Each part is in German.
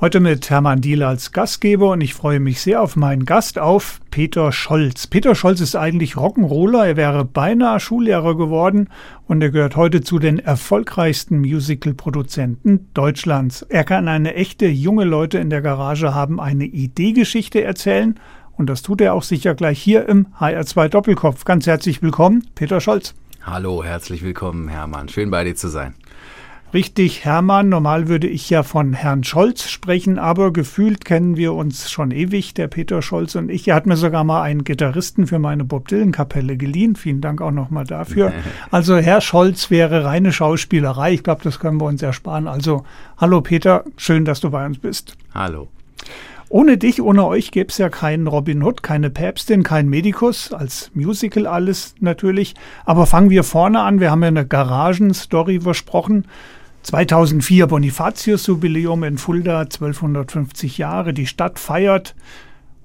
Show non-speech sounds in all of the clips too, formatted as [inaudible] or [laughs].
Heute mit Hermann Diel als Gastgeber und ich freue mich sehr auf meinen Gast, auf Peter Scholz. Peter Scholz ist eigentlich Rock'n'Roller, er wäre beinahe Schullehrer geworden und er gehört heute zu den erfolgreichsten Musical-Produzenten Deutschlands. Er kann eine echte junge Leute in der Garage haben, eine Ideegeschichte erzählen und das tut er auch sicher gleich hier im HR2 Doppelkopf. Ganz herzlich willkommen, Peter Scholz. Hallo, herzlich willkommen, Hermann. Schön bei dir zu sein richtig Hermann. Normal würde ich ja von Herrn Scholz sprechen, aber gefühlt kennen wir uns schon ewig, der Peter Scholz und ich. Er hat mir sogar mal einen Gitarristen für meine Bob Dylan Kapelle geliehen. Vielen Dank auch nochmal dafür. [laughs] Also Herr Scholz wäre reine Schauspielerei. Ich glaube, das können wir uns ersparen. Also hallo Peter, schön, dass du bei uns bist. Hallo. Ohne dich, ohne euch gäbe es ja keinen Robin Hood, keine Päpstin, kein Medikus, als Musical alles natürlich. Aber fangen wir vorne an. Wir haben ja eine Garagenstory versprochen. 2004 Bonifatius-Jubiläum in Fulda, 1250 Jahre, die Stadt feiert.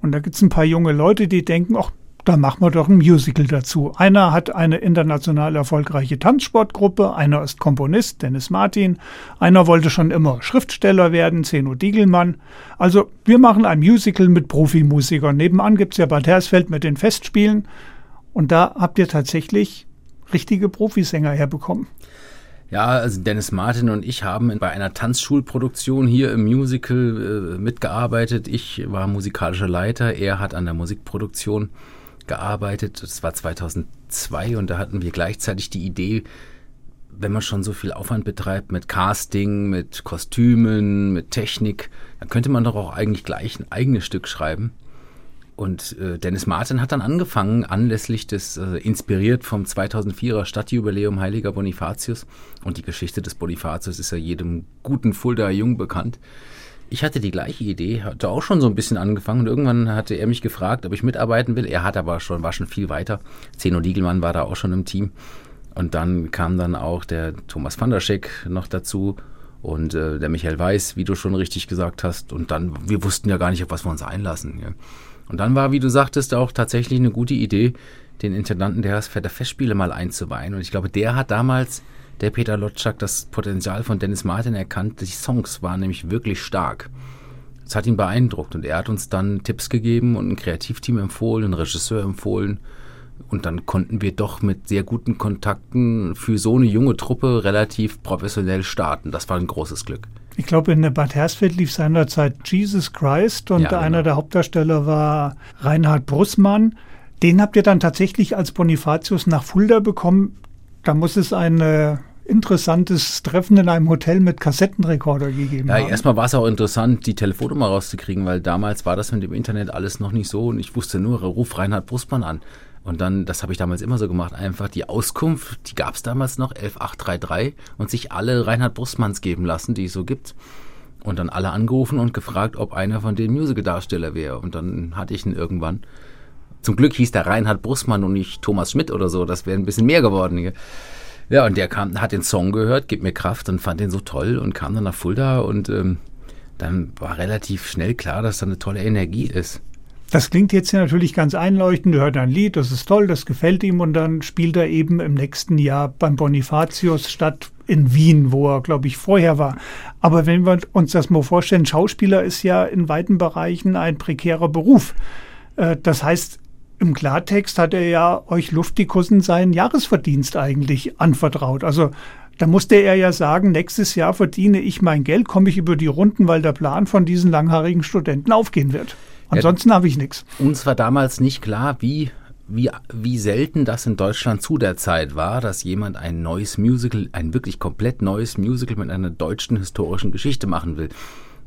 Und da gibt es ein paar junge Leute, die denken, ach, da machen wir doch ein Musical dazu. Einer hat eine international erfolgreiche Tanzsportgruppe, einer ist Komponist, Dennis Martin, einer wollte schon immer Schriftsteller werden, Zeno Diegelmann. Also wir machen ein Musical mit Profimusikern. Nebenan gibt es ja Bad Hersfeld mit den Festspielen. Und da habt ihr tatsächlich richtige Profisänger herbekommen. Ja, also Dennis Martin und ich haben bei einer Tanzschulproduktion hier im Musical äh, mitgearbeitet. Ich war musikalischer Leiter, er hat an der Musikproduktion gearbeitet. Das war 2002 und da hatten wir gleichzeitig die Idee, wenn man schon so viel Aufwand betreibt mit Casting, mit Kostümen, mit Technik, dann könnte man doch auch eigentlich gleich ein eigenes Stück schreiben. Und äh, Dennis Martin hat dann angefangen, anlässlich des, äh, inspiriert vom 2004er Stadtjubiläum Heiliger Bonifatius. Und die Geschichte des Bonifatius ist ja jedem guten Fulda Jung bekannt. Ich hatte die gleiche Idee, hatte auch schon so ein bisschen angefangen und irgendwann hatte er mich gefragt, ob ich mitarbeiten will. Er hat aber schon, war schon viel weiter. Zeno Diegelmann war da auch schon im Team. Und dann kam dann auch der Thomas van der Scheck noch dazu und äh, der Michael Weiß, wie du schon richtig gesagt hast. Und dann, wir wussten ja gar nicht, auf was wir uns einlassen. Ja. Und dann war, wie du sagtest, auch tatsächlich eine gute Idee, den Intendanten der Hersfelder Festspiele mal einzuweihen. Und ich glaube, der hat damals, der Peter Lotschak, das Potenzial von Dennis Martin erkannt. Die Songs waren nämlich wirklich stark. Das hat ihn beeindruckt und er hat uns dann Tipps gegeben und ein Kreativteam empfohlen, einen Regisseur empfohlen. Und dann konnten wir doch mit sehr guten Kontakten für so eine junge Truppe relativ professionell starten. Das war ein großes Glück. Ich glaube, in Bad Hersfeld lief seinerzeit Jesus Christ und ja, genau. einer der Hauptdarsteller war Reinhard Brussmann. Den habt ihr dann tatsächlich als Bonifatius nach Fulda bekommen. Da muss es ein äh, interessantes Treffen in einem Hotel mit Kassettenrekorder gegeben ja, haben. Erstmal war es auch interessant, die Telefonnummer rauszukriegen, weil damals war das mit dem Internet alles noch nicht so und ich wusste nur, ruf Reinhard Brustmann an. Und dann, das habe ich damals immer so gemacht, einfach die Auskunft, die gab es damals noch, 11833, und sich alle Reinhard Brustmanns geben lassen, die es so gibt. Und dann alle angerufen und gefragt, ob einer von den Musical-Darsteller wäre. Und dann hatte ich ihn irgendwann. Zum Glück hieß der Reinhard Brustmann und nicht Thomas Schmidt oder so. Das wäre ein bisschen mehr geworden. Ja, und der kam, hat den Song gehört, Gib mir Kraft und fand den so toll und kam dann nach Fulda und ähm, dann war relativ schnell klar, dass da eine tolle Energie ist. Das klingt jetzt natürlich ganz einleuchtend. Du hört ein Lied, das ist toll, das gefällt ihm und dann spielt er eben im nächsten Jahr beim Bonifatius statt in Wien, wo er, glaube ich, vorher war. Aber wenn wir uns das mal vorstellen, Schauspieler ist ja in weiten Bereichen ein prekärer Beruf. Äh, das heißt, im Klartext hat er ja euch Luftikussen seinen Jahresverdienst eigentlich anvertraut. Also da musste er ja sagen, nächstes Jahr verdiene ich mein Geld, komme ich über die Runden, weil der Plan von diesen langhaarigen Studenten aufgehen wird. Ansonsten ja, habe ich nichts. Uns war damals nicht klar, wie, wie, wie selten das in Deutschland zu der Zeit war, dass jemand ein neues Musical, ein wirklich komplett neues Musical mit einer deutschen historischen Geschichte machen will.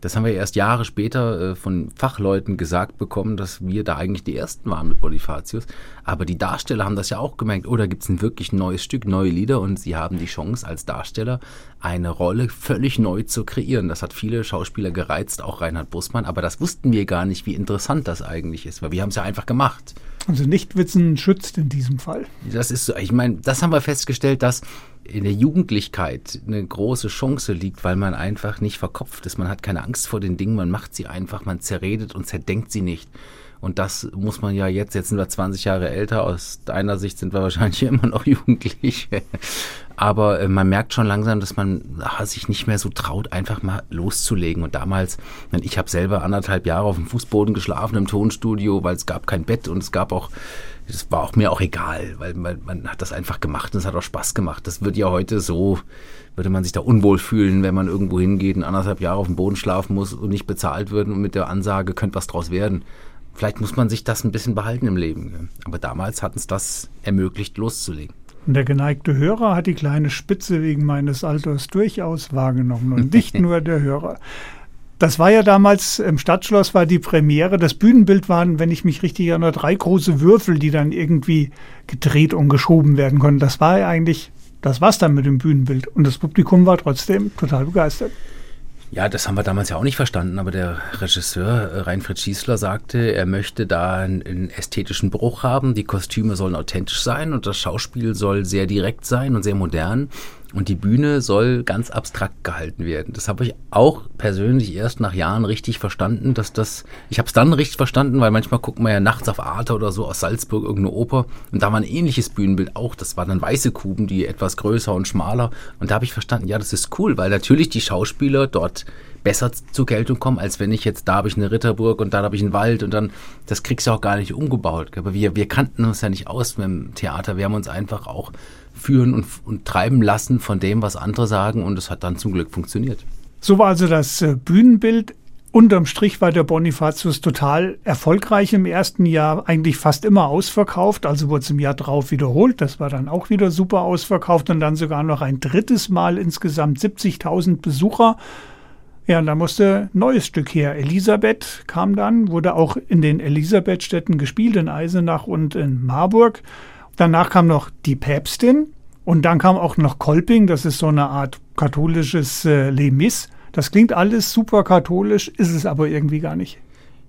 Das haben wir erst Jahre später äh, von Fachleuten gesagt bekommen, dass wir da eigentlich die Ersten waren mit Bonifatius. Aber die Darsteller haben das ja auch gemerkt. Oh, gibt es ein wirklich neues Stück, neue Lieder und sie haben die Chance als Darsteller eine Rolle völlig neu zu kreieren. Das hat viele Schauspieler gereizt, auch Reinhard Bussmann. Aber das wussten wir gar nicht, wie interessant das eigentlich ist, weil wir haben es ja einfach gemacht. Also Nichtwissen schützt in diesem Fall. Das ist so, ich meine, das haben wir festgestellt, dass in der Jugendlichkeit eine große Chance liegt, weil man einfach nicht verkopft ist. Man hat keine Angst vor den Dingen, man macht sie einfach, man zerredet und zerdenkt sie nicht. Und das muss man ja jetzt, jetzt sind wir 20 Jahre älter, aus deiner Sicht sind wir wahrscheinlich [laughs] immer noch jugendlich. Aber äh, man merkt schon langsam, dass man ach, sich nicht mehr so traut, einfach mal loszulegen. Und damals, ich habe selber anderthalb Jahre auf dem Fußboden geschlafen im Tonstudio, weil es gab kein Bett und es gab auch, es war auch mir auch egal, weil man, man hat das einfach gemacht und es hat auch Spaß gemacht. Das wird ja heute so, würde man sich da unwohl fühlen, wenn man irgendwo hingeht und anderthalb Jahre auf dem Boden schlafen muss und nicht bezahlt wird und mit der Ansage, könnte was draus werden. Vielleicht muss man sich das ein bisschen behalten im Leben. Aber damals hat uns das ermöglicht, loszulegen. Und der geneigte Hörer hat die kleine Spitze wegen meines Alters durchaus wahrgenommen und nicht [laughs] nur der Hörer. Das war ja damals im Stadtschloss war die Premiere. Das Bühnenbild waren, wenn ich mich richtig erinnere, drei große Würfel, die dann irgendwie gedreht und geschoben werden konnten. Das war ja eigentlich, das war's dann mit dem Bühnenbild. Und das Publikum war trotzdem total begeistert. Ja, das haben wir damals ja auch nicht verstanden, aber der Regisseur äh, Reinfried Schießler sagte, er möchte da einen, einen, ästhetischen Bruch haben, die Kostüme sollen authentisch sein und das Schauspiel soll sehr direkt sein und sehr modern. Und die Bühne soll ganz abstrakt gehalten werden. Das habe ich auch persönlich erst nach Jahren richtig verstanden, dass das, ich habe es dann richtig verstanden, weil manchmal guckt man ja nachts auf Arte oder so aus Salzburg irgendeine Oper und da war ein ähnliches Bühnenbild auch. Das waren dann weiße Kuben, die etwas größer und schmaler. Und da habe ich verstanden, ja, das ist cool, weil natürlich die Schauspieler dort besser zur Geltung kommen, als wenn ich jetzt, da habe ich eine Ritterburg und dann habe ich einen Wald und dann, das kriegst du auch gar nicht umgebaut. Aber wir, wir kannten uns ja nicht aus mit dem Theater. Wir haben uns einfach auch führen und, und treiben lassen von dem, was andere sagen. Und es hat dann zum Glück funktioniert. So war also das äh, Bühnenbild. Unterm Strich war der Bonifatius total erfolgreich im ersten Jahr, eigentlich fast immer ausverkauft, also wurde es im Jahr drauf wiederholt, das war dann auch wieder super ausverkauft und dann sogar noch ein drittes Mal insgesamt 70.000 Besucher. Ja, und da musste ein neues Stück her. Elisabeth kam dann, wurde auch in den Elisabethstädten gespielt, in Eisenach und in Marburg. Danach kam noch die Päpstin und dann kam auch noch Kolping, das ist so eine Art katholisches äh, Les Das klingt alles super katholisch, ist es aber irgendwie gar nicht.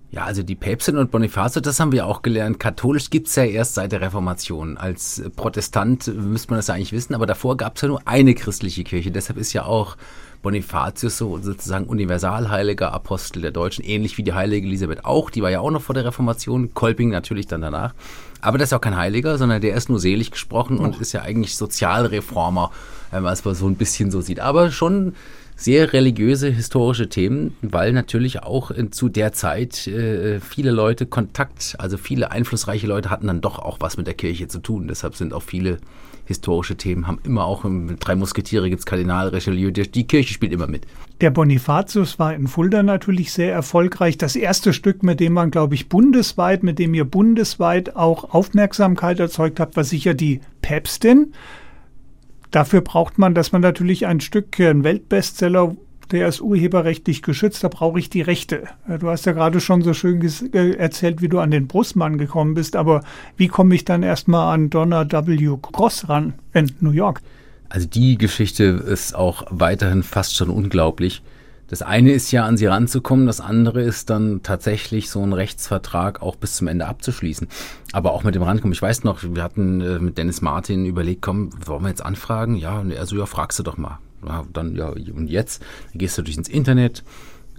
Ja, also die Päpstin und Bonifatius, das haben wir auch gelernt. Katholisch gibt's ja erst seit der Reformation. Als Protestant müsste man das ja eigentlich wissen, aber davor gab's ja nur eine christliche Kirche. Deshalb ist ja auch Bonifatius so sozusagen universalheiliger Apostel der Deutschen, ähnlich wie die heilige Elisabeth auch. Die war ja auch noch vor der Reformation, Kolping natürlich dann danach. Aber das ist auch kein Heiliger, sondern der ist nur selig gesprochen und ist ja eigentlich Sozialreformer, wenn man es mal so ein bisschen so sieht. Aber schon sehr religiöse, historische Themen, weil natürlich auch in, zu der Zeit äh, viele Leute Kontakt, also viele einflussreiche Leute hatten dann doch auch was mit der Kirche zu tun. Deshalb sind auch viele historische Themen, haben immer auch im Drei Musketiere gibt es Kardinal Richelieu, die, die Kirche spielt immer mit. Der Bonifatius war in Fulda natürlich sehr erfolgreich. Das erste Stück, mit dem man, glaube ich, bundesweit, mit dem ihr bundesweit auch Aufmerksamkeit erzeugt habt, war sicher die Päpstin. Dafür braucht man, dass man natürlich ein Stück, ein Weltbestseller, der ist urheberrechtlich geschützt, da brauche ich die Rechte. Äh, du hast ja gerade schon so schön äh, erzählt, wie du an den Brustmann gekommen bist, aber wie komme ich dann erstmal an Donna W. Cross ran in New York? Also die Geschichte ist auch weiterhin fast schon unglaublich. Das eine ist ja, an sie ranzukommen, das andere ist dann tatsächlich so einen Rechtsvertrag auch bis zum Ende abzuschließen. Aber auch mit dem Rankommen. Ich weiß noch, wir hatten äh, mit Dennis Martin überlegt, komm, wollen wir jetzt anfragen? Ja, und er so, ja, fragst du doch mal. Ja, dann, ja, und jetzt? Dann gehst du durch ins Internet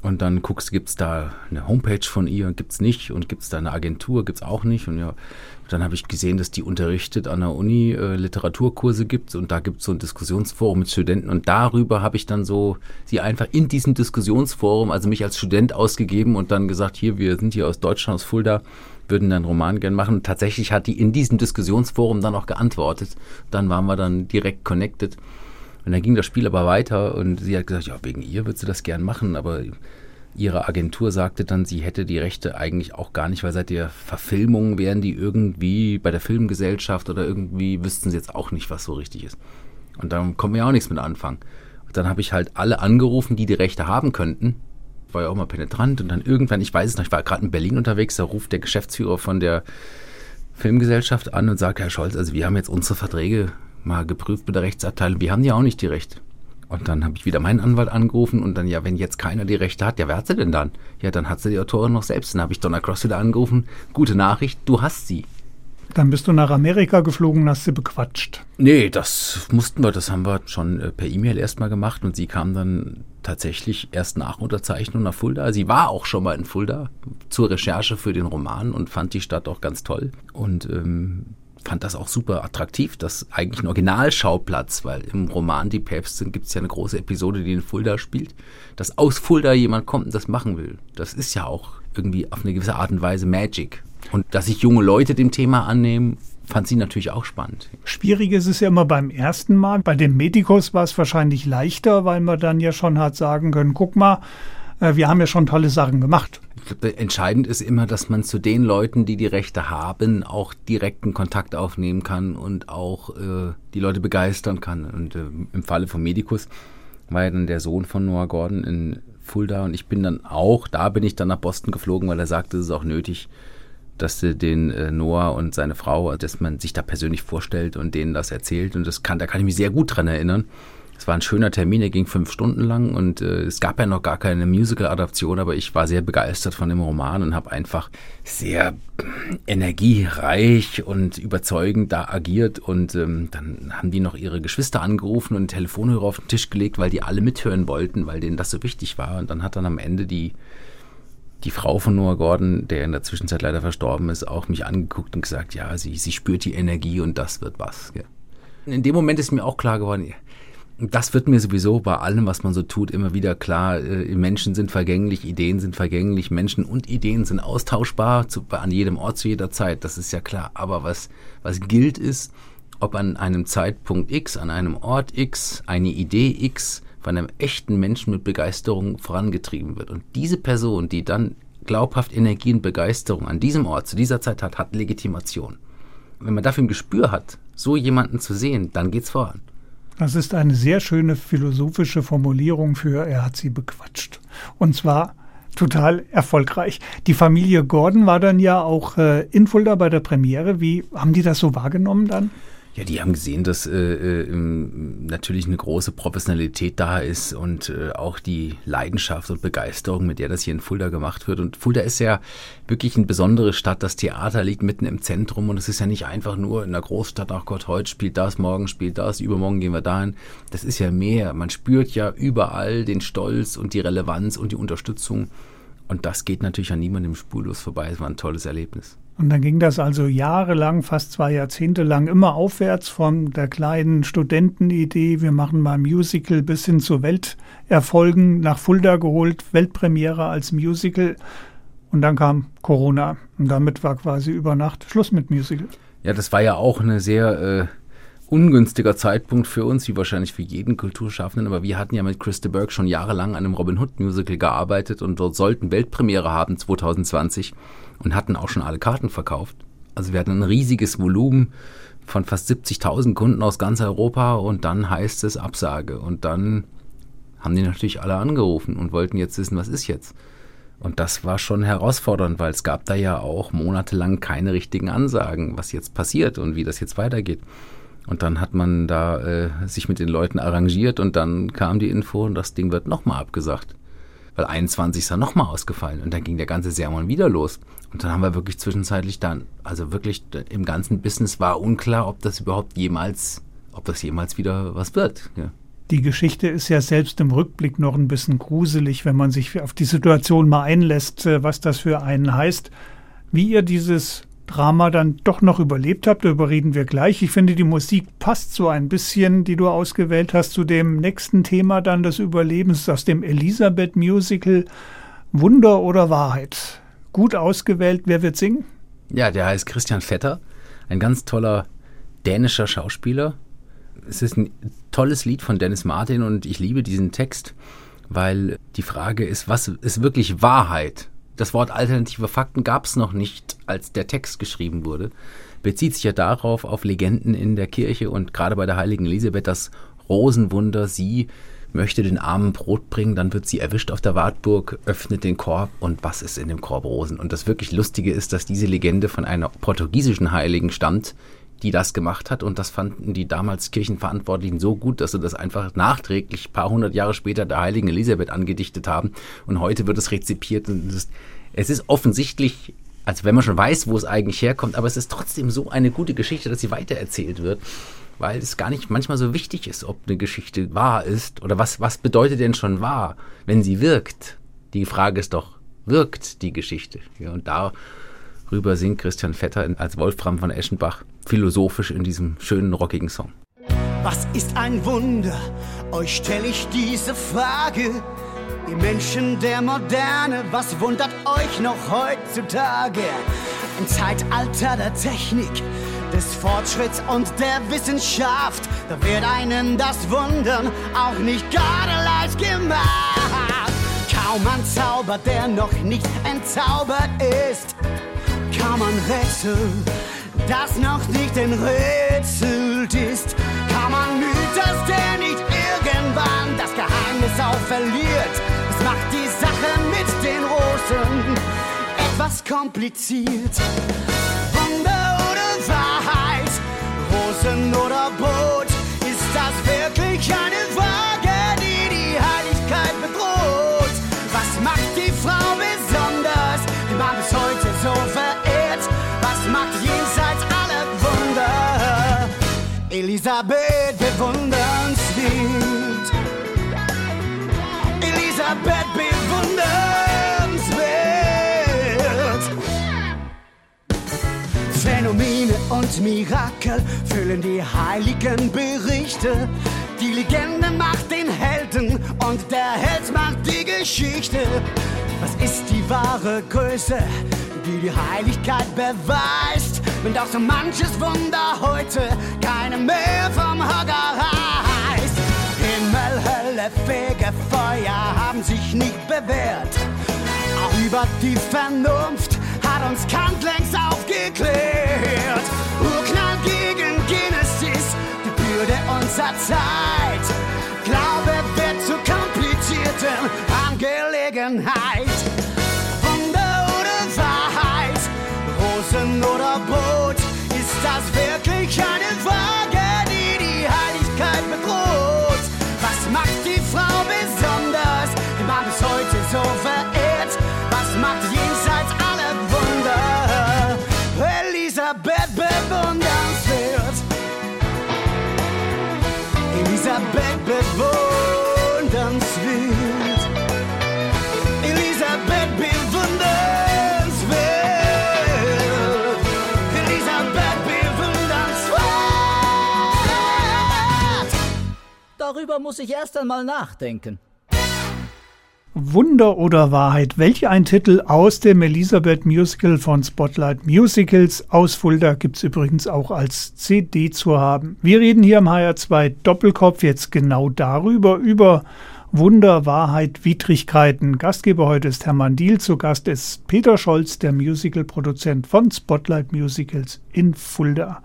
und dann guckst, gibt's da eine Homepage von ihr, gibt's nicht und gibt's da eine Agentur, gibt's auch nicht und ja, dann habe ich gesehen, dass die unterrichtet an der Uni äh, Literaturkurse gibt und da gibt es so ein Diskussionsforum mit Studenten und darüber habe ich dann so sie einfach in diesem Diskussionsforum, also mich als Student ausgegeben und dann gesagt, hier, wir sind hier aus Deutschland, aus Fulda, würden dann einen Roman gern machen. Und tatsächlich hat die in diesem Diskussionsforum dann auch geantwortet. Dann waren wir dann direkt connected. Und dann ging das Spiel aber weiter und sie hat gesagt, ja, wegen ihr würde sie das gern machen, aber ihre Agentur sagte dann, sie hätte die Rechte eigentlich auch gar nicht, weil seit der Verfilmung wären die irgendwie bei der Filmgesellschaft oder irgendwie wüssten sie jetzt auch nicht, was so richtig ist. Und dann kommen wir auch nichts mit anfangen. Und dann habe ich halt alle angerufen, die die Rechte haben könnten. War ja auch mal penetrant und dann irgendwann, ich weiß es noch, ich war gerade in Berlin unterwegs, da ruft der Geschäftsführer von der Filmgesellschaft an und sagt, Herr Scholz, also wir haben jetzt unsere Verträge mal geprüft mit der Rechtsabteilung, wir haben ja auch nicht die Rechte. Und dann habe ich wieder meinen Anwalt angerufen und dann, ja, wenn jetzt keiner die Rechte hat, ja, wer hat sie denn dann? Ja, dann hat sie die Autorin noch selbst. Dann habe ich Donna Cross wieder angerufen. Gute Nachricht, du hast sie. Dann bist du nach Amerika geflogen und hast sie bequatscht. Nee, das mussten wir, das haben wir schon äh, per E-Mail erstmal gemacht und sie kam dann tatsächlich erst nach Unterzeichnung nach Fulda. Sie war auch schon mal in Fulda zur Recherche für den Roman und fand die Stadt auch ganz toll. Und ähm, fand das auch super attraktiv, das eigentlich ein Originalschauplatz, weil im Roman Die Päpstin gibt es ja eine große Episode, die in Fulda spielt, dass aus Fulda jemand kommt und das machen will. Das ist ja auch irgendwie auf eine gewisse Art und Weise Magic. Und dass sich junge Leute dem Thema annehmen, fand sie natürlich auch spannend. Schwierig ist es ja immer beim ersten Mal. Bei dem Medikus war es wahrscheinlich leichter, weil man dann ja schon hat sagen können, guck mal, wir haben ja schon tolle Sachen gemacht. Glaube, entscheidend ist immer, dass man zu den Leuten, die die Rechte haben, auch direkten Kontakt aufnehmen kann und auch äh, die Leute begeistern kann. Und äh, im Falle von Medicus war ja dann der Sohn von Noah Gordon in Fulda und ich bin dann auch, da bin ich dann nach Boston geflogen, weil er sagte, es ist auch nötig, dass den äh, Noah und seine Frau, dass man sich da persönlich vorstellt und denen das erzählt. Und das kann, da kann ich mich sehr gut dran erinnern. Es war ein schöner Termin, der ging fünf Stunden lang und äh, es gab ja noch gar keine Musical-Adaption, aber ich war sehr begeistert von dem Roman und habe einfach sehr energiereich und überzeugend da agiert und ähm, dann haben die noch ihre Geschwister angerufen und Telefonhörer auf den Tisch gelegt, weil die alle mithören wollten, weil denen das so wichtig war und dann hat dann am Ende die die Frau von Noah Gordon, der in der Zwischenzeit leider verstorben ist, auch mich angeguckt und gesagt, ja, sie, sie spürt die Energie und das wird was. Ja. In dem Moment ist mir auch klar geworden, das wird mir sowieso bei allem, was man so tut, immer wieder klar. Äh, Menschen sind vergänglich, Ideen sind vergänglich, Menschen und Ideen sind austauschbar zu, an jedem Ort zu jeder Zeit. Das ist ja klar. Aber was, was gilt ist, ob an einem Zeitpunkt X, an einem Ort X, eine Idee X von einem echten Menschen mit Begeisterung vorangetrieben wird. Und diese Person, die dann glaubhaft Energie und Begeisterung an diesem Ort zu dieser Zeit hat, hat Legitimation. Wenn man dafür ein Gespür hat, so jemanden zu sehen, dann geht's voran. Das ist eine sehr schöne philosophische Formulierung für er hat sie bequatscht. Und zwar total erfolgreich. Die Familie Gordon war dann ja auch äh, in Fulda bei der Premiere. Wie haben die das so wahrgenommen dann? Ja, die haben gesehen, dass äh, äh, natürlich eine große Professionalität da ist und äh, auch die Leidenschaft und Begeisterung, mit der das hier in Fulda gemacht wird. Und Fulda ist ja wirklich eine besondere Stadt. Das Theater liegt mitten im Zentrum und es ist ja nicht einfach nur in der Großstadt, ach Gott, heute spielt das, morgen spielt das, übermorgen gehen wir dahin. Das ist ja mehr. Man spürt ja überall den Stolz und die Relevanz und die Unterstützung. Und das geht natürlich an niemandem spurlos vorbei. Es war ein tolles Erlebnis. Und dann ging das also jahrelang, fast zwei Jahrzehnte lang immer aufwärts von der kleinen Studentenidee, wir machen mal Musical bis hin zu Welterfolgen nach Fulda geholt, Weltpremiere als Musical. Und dann kam Corona und damit war quasi über Nacht Schluss mit Musical. Ja, das war ja auch eine sehr äh, ungünstiger Zeitpunkt für uns, wie wahrscheinlich für jeden Kulturschaffenden. Aber wir hatten ja mit Chris de Burgh schon jahrelang an einem Robin Hood Musical gearbeitet und dort sollten Weltpremiere haben 2020 und hatten auch schon alle Karten verkauft. Also wir hatten ein riesiges Volumen von fast 70.000 Kunden aus ganz Europa und dann heißt es Absage. Und dann haben die natürlich alle angerufen und wollten jetzt wissen, was ist jetzt. Und das war schon herausfordernd, weil es gab da ja auch monatelang keine richtigen Ansagen, was jetzt passiert und wie das jetzt weitergeht. Und dann hat man da äh, sich mit den Leuten arrangiert und dann kam die Info und das Ding wird nochmal abgesagt. Weil 21 ist dann nochmal ausgefallen und dann ging der ganze Sermon wieder los. Und dann haben wir wirklich zwischenzeitlich dann, also wirklich im ganzen Business war unklar, ob das überhaupt jemals, ob das jemals wieder was wird. Ja. Die Geschichte ist ja selbst im Rückblick noch ein bisschen gruselig, wenn man sich auf die Situation mal einlässt, äh, was das für einen heißt. Wie ihr dieses Drama dann doch noch überlebt habt, darüber reden wir gleich. Ich finde, die Musik passt so ein bisschen, die du ausgewählt hast, zu dem nächsten Thema dann des Überlebens aus dem Elisabeth Musical Wunder oder Wahrheit. Gut ausgewählt. Wer wird singen? Ja, der heißt Christian Vetter, ein ganz toller dänischer Schauspieler. Es ist ein tolles Lied von Dennis Martin und ich liebe diesen Text, weil die Frage ist, was ist wirklich Wahrheit? Das Wort alternative Fakten gab es noch nicht, als der Text geschrieben wurde. Bezieht sich ja darauf, auf Legenden in der Kirche und gerade bei der heiligen Elisabeth das Rosenwunder. Sie möchte den Armen Brot bringen, dann wird sie erwischt auf der Wartburg, öffnet den Korb und was ist in dem Korb Rosen? Und das wirklich Lustige ist, dass diese Legende von einer portugiesischen Heiligen stammt, die das gemacht hat. Und das fanden die damals Kirchenverantwortlichen so gut, dass sie das einfach nachträglich, paar hundert Jahre später, der heiligen Elisabeth angedichtet haben. Und heute wird es rezipiert. Und es ist offensichtlich als wenn man schon weiß, wo es eigentlich herkommt, aber es ist trotzdem so eine gute Geschichte, dass sie weitererzählt wird, weil es gar nicht manchmal so wichtig ist, ob eine Geschichte wahr ist oder was, was bedeutet denn schon wahr, wenn sie wirkt. Die Frage ist doch, wirkt die Geschichte? Ja, und darüber singt Christian Vetter als Wolfram von Eschenbach philosophisch in diesem schönen, rockigen Song. Was ist ein Wunder? Euch stelle ich diese Frage. Ihr Menschen der Moderne, was wundert euch noch heutzutage? Im Zeitalter der Technik, des Fortschritts und der Wissenschaft, da wird einen das Wundern auch nicht gerade leicht gemacht. Kaum ein Zauber, der noch nicht entzaubert ist, kaum ein Rätsel, das noch nicht enträtselt ist, kaum ein Mythos, der nicht irgendwann das Geheimnis auch verliert macht die Sache mit den Rosen etwas kompliziert. Wunder oder Wahrheit, Rosen oder Boot, ist das wirklich eine Elisabeth bewundernswert? Elisabeth bewundernswert. Phänomene und Mirakel füllen die heiligen Berichte. Die Legende macht den Helden und der Held macht die Geschichte. Was ist wahre Größe, die die Heiligkeit beweist? Wenn doch so manches Wunder heute keine mehr vom Hocker heißt. Himmel, Hölle, Fegefeuer haben sich nicht bewährt. Auch über die Vernunft hat uns Kant längst aufgeklärt. Urknall gegen Genesis, die Bürde unserer Zeit. Glaube wird zu komplizierten Angelegenheit. Rosen oder Brot, ist das wirklich Darüber muss ich erst einmal nachdenken. Wunder oder Wahrheit? Welch ein Titel aus dem Elisabeth Musical von Spotlight Musicals. Aus Fulda gibt es übrigens auch als CD zu haben. Wir reden hier im HR2 Doppelkopf jetzt genau darüber, über Wunder, Wahrheit, Widrigkeiten. Gastgeber heute ist Hermann Diel, zu Gast ist Peter Scholz, der Musicalproduzent von Spotlight Musicals in Fulda.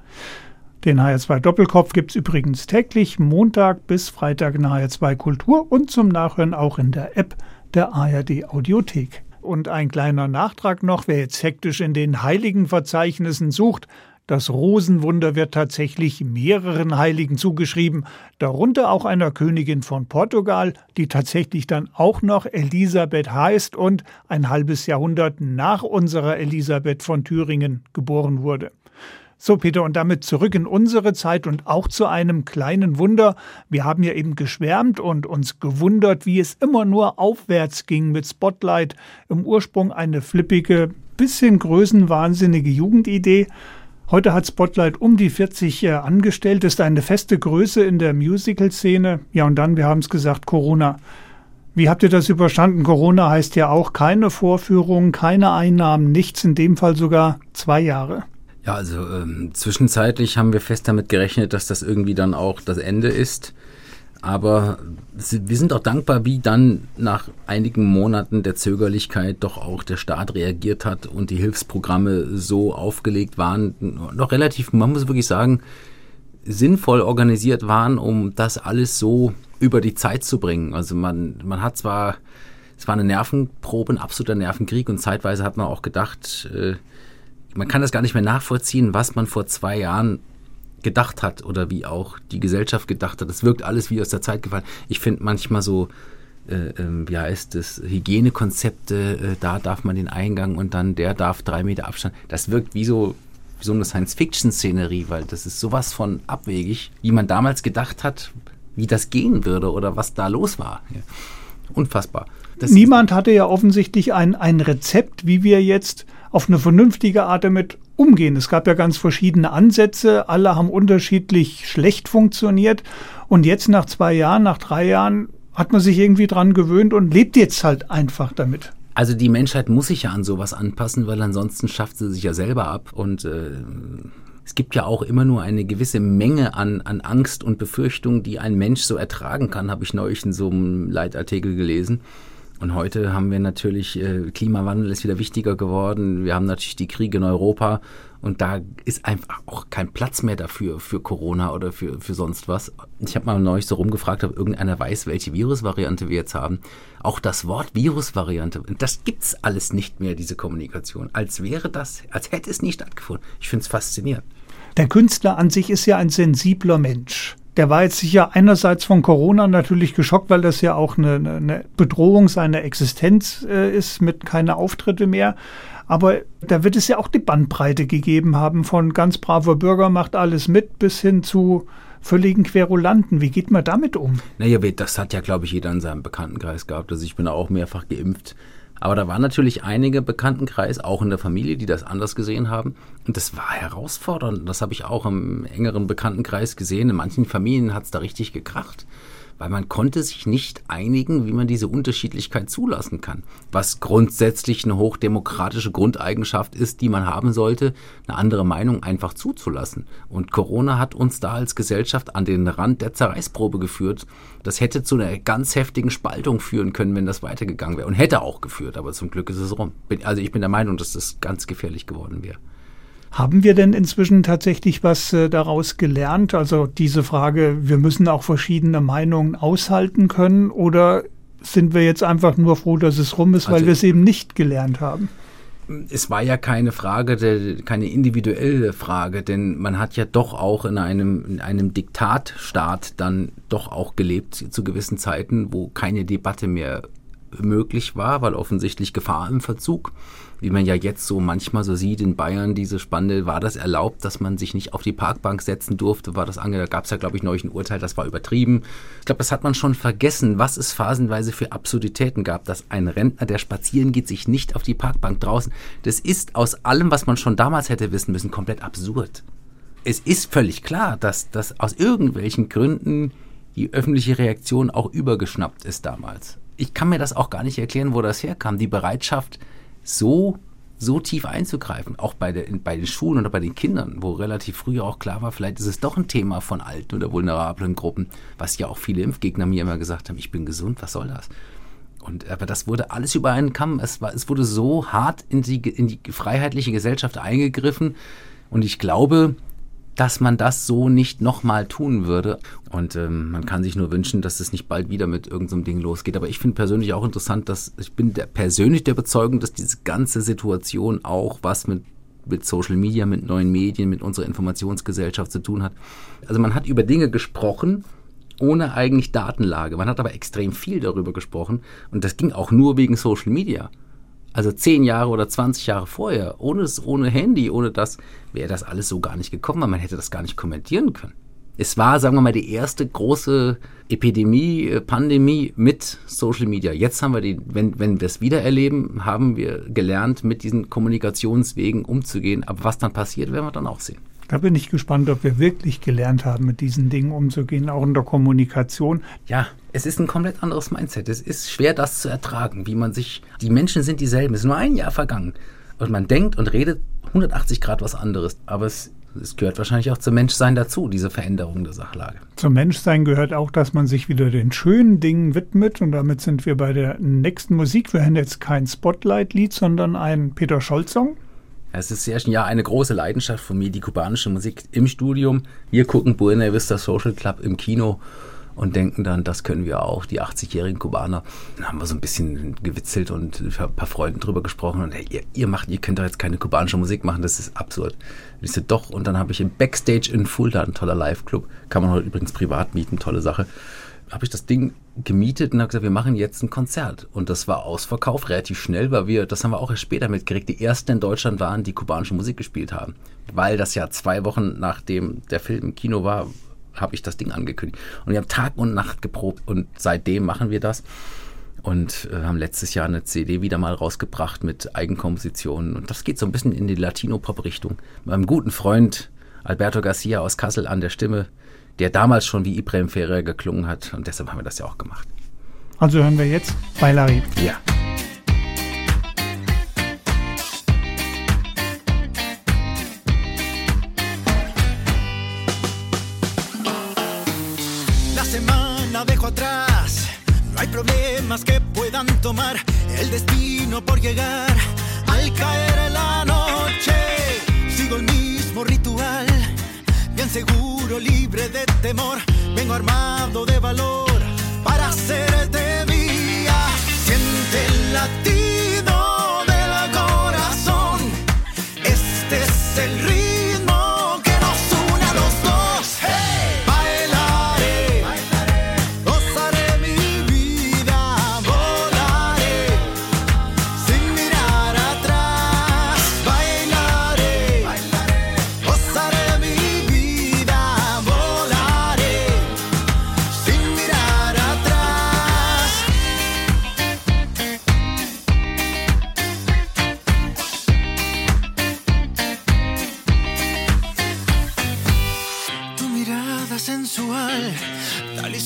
Den HR2 Doppelkopf gibt es übrigens täglich, Montag bis Freitag in HR2 Kultur und zum Nachhören auch in der App der ARD Audiothek. Und ein kleiner Nachtrag noch, wer jetzt hektisch in den Heiligenverzeichnissen sucht, das Rosenwunder wird tatsächlich mehreren Heiligen zugeschrieben, darunter auch einer Königin von Portugal, die tatsächlich dann auch noch Elisabeth heißt und ein halbes Jahrhundert nach unserer Elisabeth von Thüringen geboren wurde. So, Peter, und damit zurück in unsere Zeit und auch zu einem kleinen Wunder. Wir haben ja eben geschwärmt und uns gewundert, wie es immer nur aufwärts ging mit Spotlight. Im Ursprung eine flippige, bisschen größenwahnsinnige Jugendidee. Heute hat Spotlight um die 40 äh, angestellt, ist eine feste Größe in der Musical-Szene. Ja, und dann, wir haben es gesagt, Corona. Wie habt ihr das überstanden? Corona heißt ja auch keine Vorführungen, keine Einnahmen, nichts, in dem Fall sogar zwei Jahre. Ja, also ähm, zwischenzeitlich haben wir fest damit gerechnet, dass das irgendwie dann auch das Ende ist. Aber wir sind auch dankbar, wie dann nach einigen Monaten der Zögerlichkeit doch auch der Staat reagiert hat und die Hilfsprogramme so aufgelegt waren, noch relativ, man muss wirklich sagen, sinnvoll organisiert waren, um das alles so über die Zeit zu bringen. Also man, man hat zwar, es war eine Nervenprobe, ein absoluter Nervenkrieg und zeitweise hat man auch gedacht, äh, man kann das gar nicht mehr nachvollziehen, was man vor zwei Jahren gedacht hat oder wie auch die Gesellschaft gedacht hat. Das wirkt alles wie aus der Zeit gefallen. Ich finde manchmal so äh, ähm, wie heißt es, Hygienekonzepte, äh, da darf man den Eingang und dann der darf drei Meter Abstand. Das wirkt wie so, wie so eine Science-Fiction-Szenerie, weil das ist sowas von abwegig, wie man damals gedacht hat, wie das gehen würde oder was da los war. Ja. Unfassbar. Das Niemand hatte ja offensichtlich ein, ein Rezept, wie wir jetzt auf eine vernünftige Art damit umgehen. Es gab ja ganz verschiedene Ansätze, alle haben unterschiedlich schlecht funktioniert. Und jetzt nach zwei Jahren, nach drei Jahren hat man sich irgendwie dran gewöhnt und lebt jetzt halt einfach damit. Also die Menschheit muss sich ja an sowas anpassen, weil ansonsten schafft sie sich ja selber ab. Und äh, es gibt ja auch immer nur eine gewisse Menge an, an Angst und Befürchtung, die ein Mensch so ertragen kann, habe ich neulich in so einem Leitartikel gelesen. Und heute haben wir natürlich, äh, Klimawandel ist wieder wichtiger geworden. Wir haben natürlich die Kriege in Europa und da ist einfach auch kein Platz mehr dafür, für Corona oder für, für sonst was. Ich habe mal neulich so rumgefragt, ob irgendeiner weiß, welche Virusvariante wir jetzt haben. Auch das Wort Virusvariante, das gibt's alles nicht mehr, diese Kommunikation. Als wäre das, als hätte es nie stattgefunden. Ich finde es faszinierend. Der Künstler an sich ist ja ein sensibler Mensch der war jetzt sicher einerseits von Corona natürlich geschockt, weil das ja auch eine, eine Bedrohung seiner Existenz äh, ist mit keine Auftritte mehr. Aber da wird es ja auch die Bandbreite gegeben haben von ganz braver Bürger macht alles mit bis hin zu völligen Querulanten. Wie geht man damit um? Naja, das hat ja, glaube ich, jeder in seinem Bekanntenkreis gehabt. Also ich bin auch mehrfach geimpft. Aber da waren natürlich einige Bekanntenkreis, auch in der Familie, die das anders gesehen haben. Und das war herausfordernd. Das habe ich auch im engeren Bekanntenkreis gesehen. In manchen Familien hat es da richtig gekracht weil man konnte sich nicht einigen, wie man diese Unterschiedlichkeit zulassen kann. Was grundsätzlich eine hochdemokratische Grundeigenschaft ist, die man haben sollte, eine andere Meinung einfach zuzulassen. Und Corona hat uns da als Gesellschaft an den Rand der Zerreißprobe geführt. Das hätte zu einer ganz heftigen Spaltung führen können, wenn das weitergegangen wäre. Und hätte auch geführt, aber zum Glück ist es rum. Also ich bin der Meinung, dass das ganz gefährlich geworden wäre. Haben wir denn inzwischen tatsächlich was äh, daraus gelernt? Also diese Frage, wir müssen auch verschiedene Meinungen aushalten können oder sind wir jetzt einfach nur froh, dass es rum ist, weil also, wir es eben nicht gelernt haben? Es war ja keine Frage, der, keine individuelle Frage, denn man hat ja doch auch in einem, in einem Diktatstaat dann doch auch gelebt zu gewissen Zeiten, wo keine Debatte mehr möglich war, weil offensichtlich Gefahr im Verzug wie man ja jetzt so manchmal so sieht in Bayern, diese Spannende, war das erlaubt, dass man sich nicht auf die Parkbank setzen durfte? War das ange, da gab es ja, glaube ich, neulich ein Urteil, das war übertrieben. Ich glaube, das hat man schon vergessen, was es phasenweise für Absurditäten gab, dass ein Rentner, der spazieren geht, sich nicht auf die Parkbank draußen. Das ist aus allem, was man schon damals hätte wissen müssen, komplett absurd. Es ist völlig klar, dass das aus irgendwelchen Gründen die öffentliche Reaktion auch übergeschnappt ist damals. Ich kann mir das auch gar nicht erklären, wo das herkam. Die Bereitschaft, so so tief einzugreifen, auch bei, der, bei den Schulen oder bei den Kindern, wo relativ früh auch klar war, vielleicht ist es doch ein Thema von alten oder vulnerablen Gruppen, was ja auch viele Impfgegner mir immer gesagt haben, ich bin gesund, was soll das? Und aber das wurde alles über einen Kamm. Es, war, es wurde so hart in die, in die freiheitliche Gesellschaft eingegriffen. Und ich glaube, dass man das so nicht nochmal tun würde. Und ähm, man kann sich nur wünschen, dass es nicht bald wieder mit irgendeinem so Ding losgeht. Aber ich finde persönlich auch interessant, dass ich bin der, persönlich der Überzeugung, dass diese ganze Situation auch was mit mit Social Media, mit neuen Medien, mit unserer Informationsgesellschaft zu tun hat. Also man hat über Dinge gesprochen, ohne eigentlich Datenlage. Man hat aber extrem viel darüber gesprochen und das ging auch nur wegen Social Media. Also zehn Jahre oder 20 Jahre vorher, ohne, ohne Handy, ohne das, wäre das alles so gar nicht gekommen, weil man hätte das gar nicht kommentieren können. Es war, sagen wir mal, die erste große Epidemie, äh, Pandemie mit Social Media. Jetzt haben wir die, wenn, wenn wir es wieder erleben, haben wir gelernt, mit diesen Kommunikationswegen umzugehen. Aber was dann passiert, werden wir dann auch sehen. Da bin ich gespannt, ob wir wirklich gelernt haben, mit diesen Dingen umzugehen, auch in der Kommunikation. Ja, es ist ein komplett anderes Mindset. Es ist schwer, das zu ertragen, wie man sich. Die Menschen sind dieselben. Es ist nur ein Jahr vergangen. Und man denkt und redet 180 Grad was anderes. Aber es, es gehört wahrscheinlich auch zum Menschsein dazu, diese Veränderung der Sachlage. Zum Menschsein gehört auch, dass man sich wieder den schönen Dingen widmet. Und damit sind wir bei der nächsten Musik. Wir hören jetzt kein Spotlight-Lied, sondern einen Peter Scholz-Song. Es ist sehr ja eine große Leidenschaft von mir, die kubanische Musik im Studium. Wir gucken Buena Vista Social Club im Kino und denken dann, das können wir auch, die 80-jährigen Kubaner. Dann haben wir so ein bisschen gewitzelt und ein paar Freunden drüber gesprochen und hey, ihr, ihr macht, ihr könnt doch jetzt keine kubanische Musik machen, das ist absurd. Und ich so, doch, und dann habe ich im Backstage in Fulda, ein toller Live-Club, kann man heute übrigens privat mieten, tolle Sache, habe ich das Ding gemietet und habe gesagt, wir machen jetzt ein Konzert. Und das war ausverkauft, relativ schnell, weil wir, das haben wir auch erst später mitgekriegt, die ersten in Deutschland waren, die kubanische Musik gespielt haben. Weil das ja zwei Wochen nachdem der Film im Kino war, habe ich das Ding angekündigt. Und wir haben Tag und Nacht geprobt und seitdem machen wir das. Und äh, haben letztes Jahr eine CD wieder mal rausgebracht mit Eigenkompositionen. Und das geht so ein bisschen in die Latino-Pop-Richtung. Meinem guten Freund Alberto Garcia aus Kassel an der Stimme, der damals schon wie Ibrahim Ferrer geklungen hat. Und deshalb haben wir das ja auch gemacht. Also hören wir jetzt bei Larry. Ja. La semana dejo atrás. No hay problemas que puedan tomar el destino por llegar. Al caer la noche, sigo el mismo ritual. Bien seguro, libre de temor. Vengo armado de valor para hacerte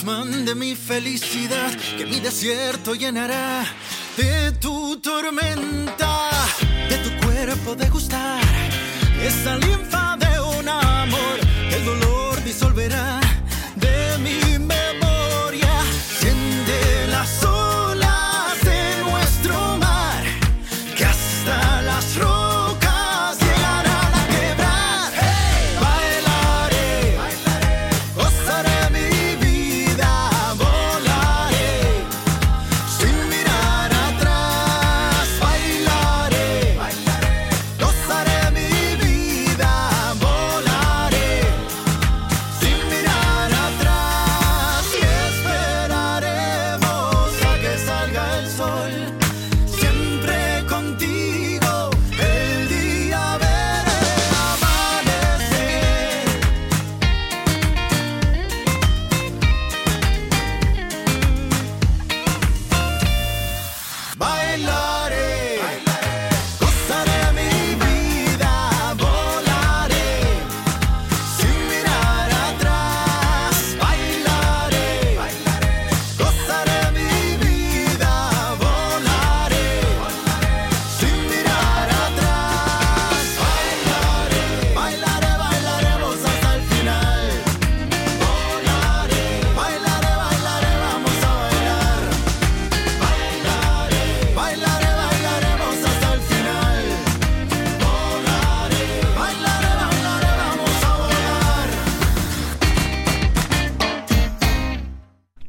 talismán de mi felicidad, que mi desierto llenará de tu tormenta, de tu cuerpo de gustar, esa linfa de un amor, el dolor disolverá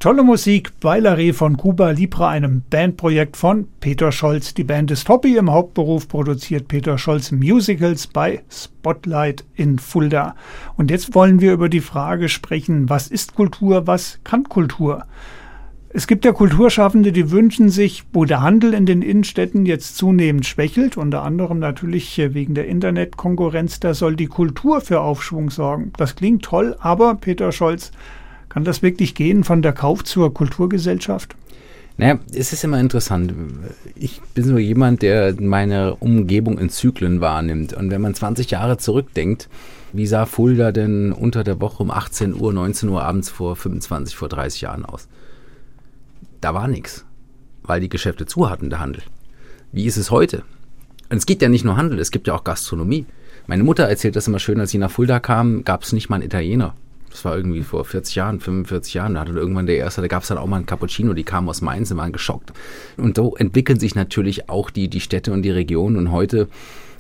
Tolle Musik, Bailaré von Cuba Libre, einem Bandprojekt von Peter Scholz. Die Band ist Hobby im Hauptberuf, produziert Peter Scholz Musicals bei Spotlight in Fulda. Und jetzt wollen wir über die Frage sprechen, was ist Kultur, was kann Kultur? Es gibt ja Kulturschaffende, die wünschen sich, wo der Handel in den Innenstädten jetzt zunehmend schwächelt, unter anderem natürlich wegen der Internetkonkurrenz, da soll die Kultur für Aufschwung sorgen. Das klingt toll, aber Peter Scholz, kann das wirklich gehen von der Kauf zur Kulturgesellschaft? Naja, es ist immer interessant. Ich bin so jemand, der meine Umgebung in Zyklen wahrnimmt. Und wenn man 20 Jahre zurückdenkt, wie sah Fulda denn unter der Woche um 18 Uhr, 19 Uhr abends vor 25, vor 30 Jahren aus? Da war nichts, weil die Geschäfte zu hatten, der Handel. Wie ist es heute? Und es gibt ja nicht nur Handel, es gibt ja auch Gastronomie. Meine Mutter erzählt das immer schön, als sie nach Fulda kam, gab es nicht mal einen Italiener. Das war irgendwie vor 40 Jahren, 45 Jahren. Da hatte irgendwann der erste, da gab es dann auch mal einen Cappuccino, die kamen aus Mainz und waren geschockt. Und so entwickeln sich natürlich auch die, die Städte und die Regionen. Und heute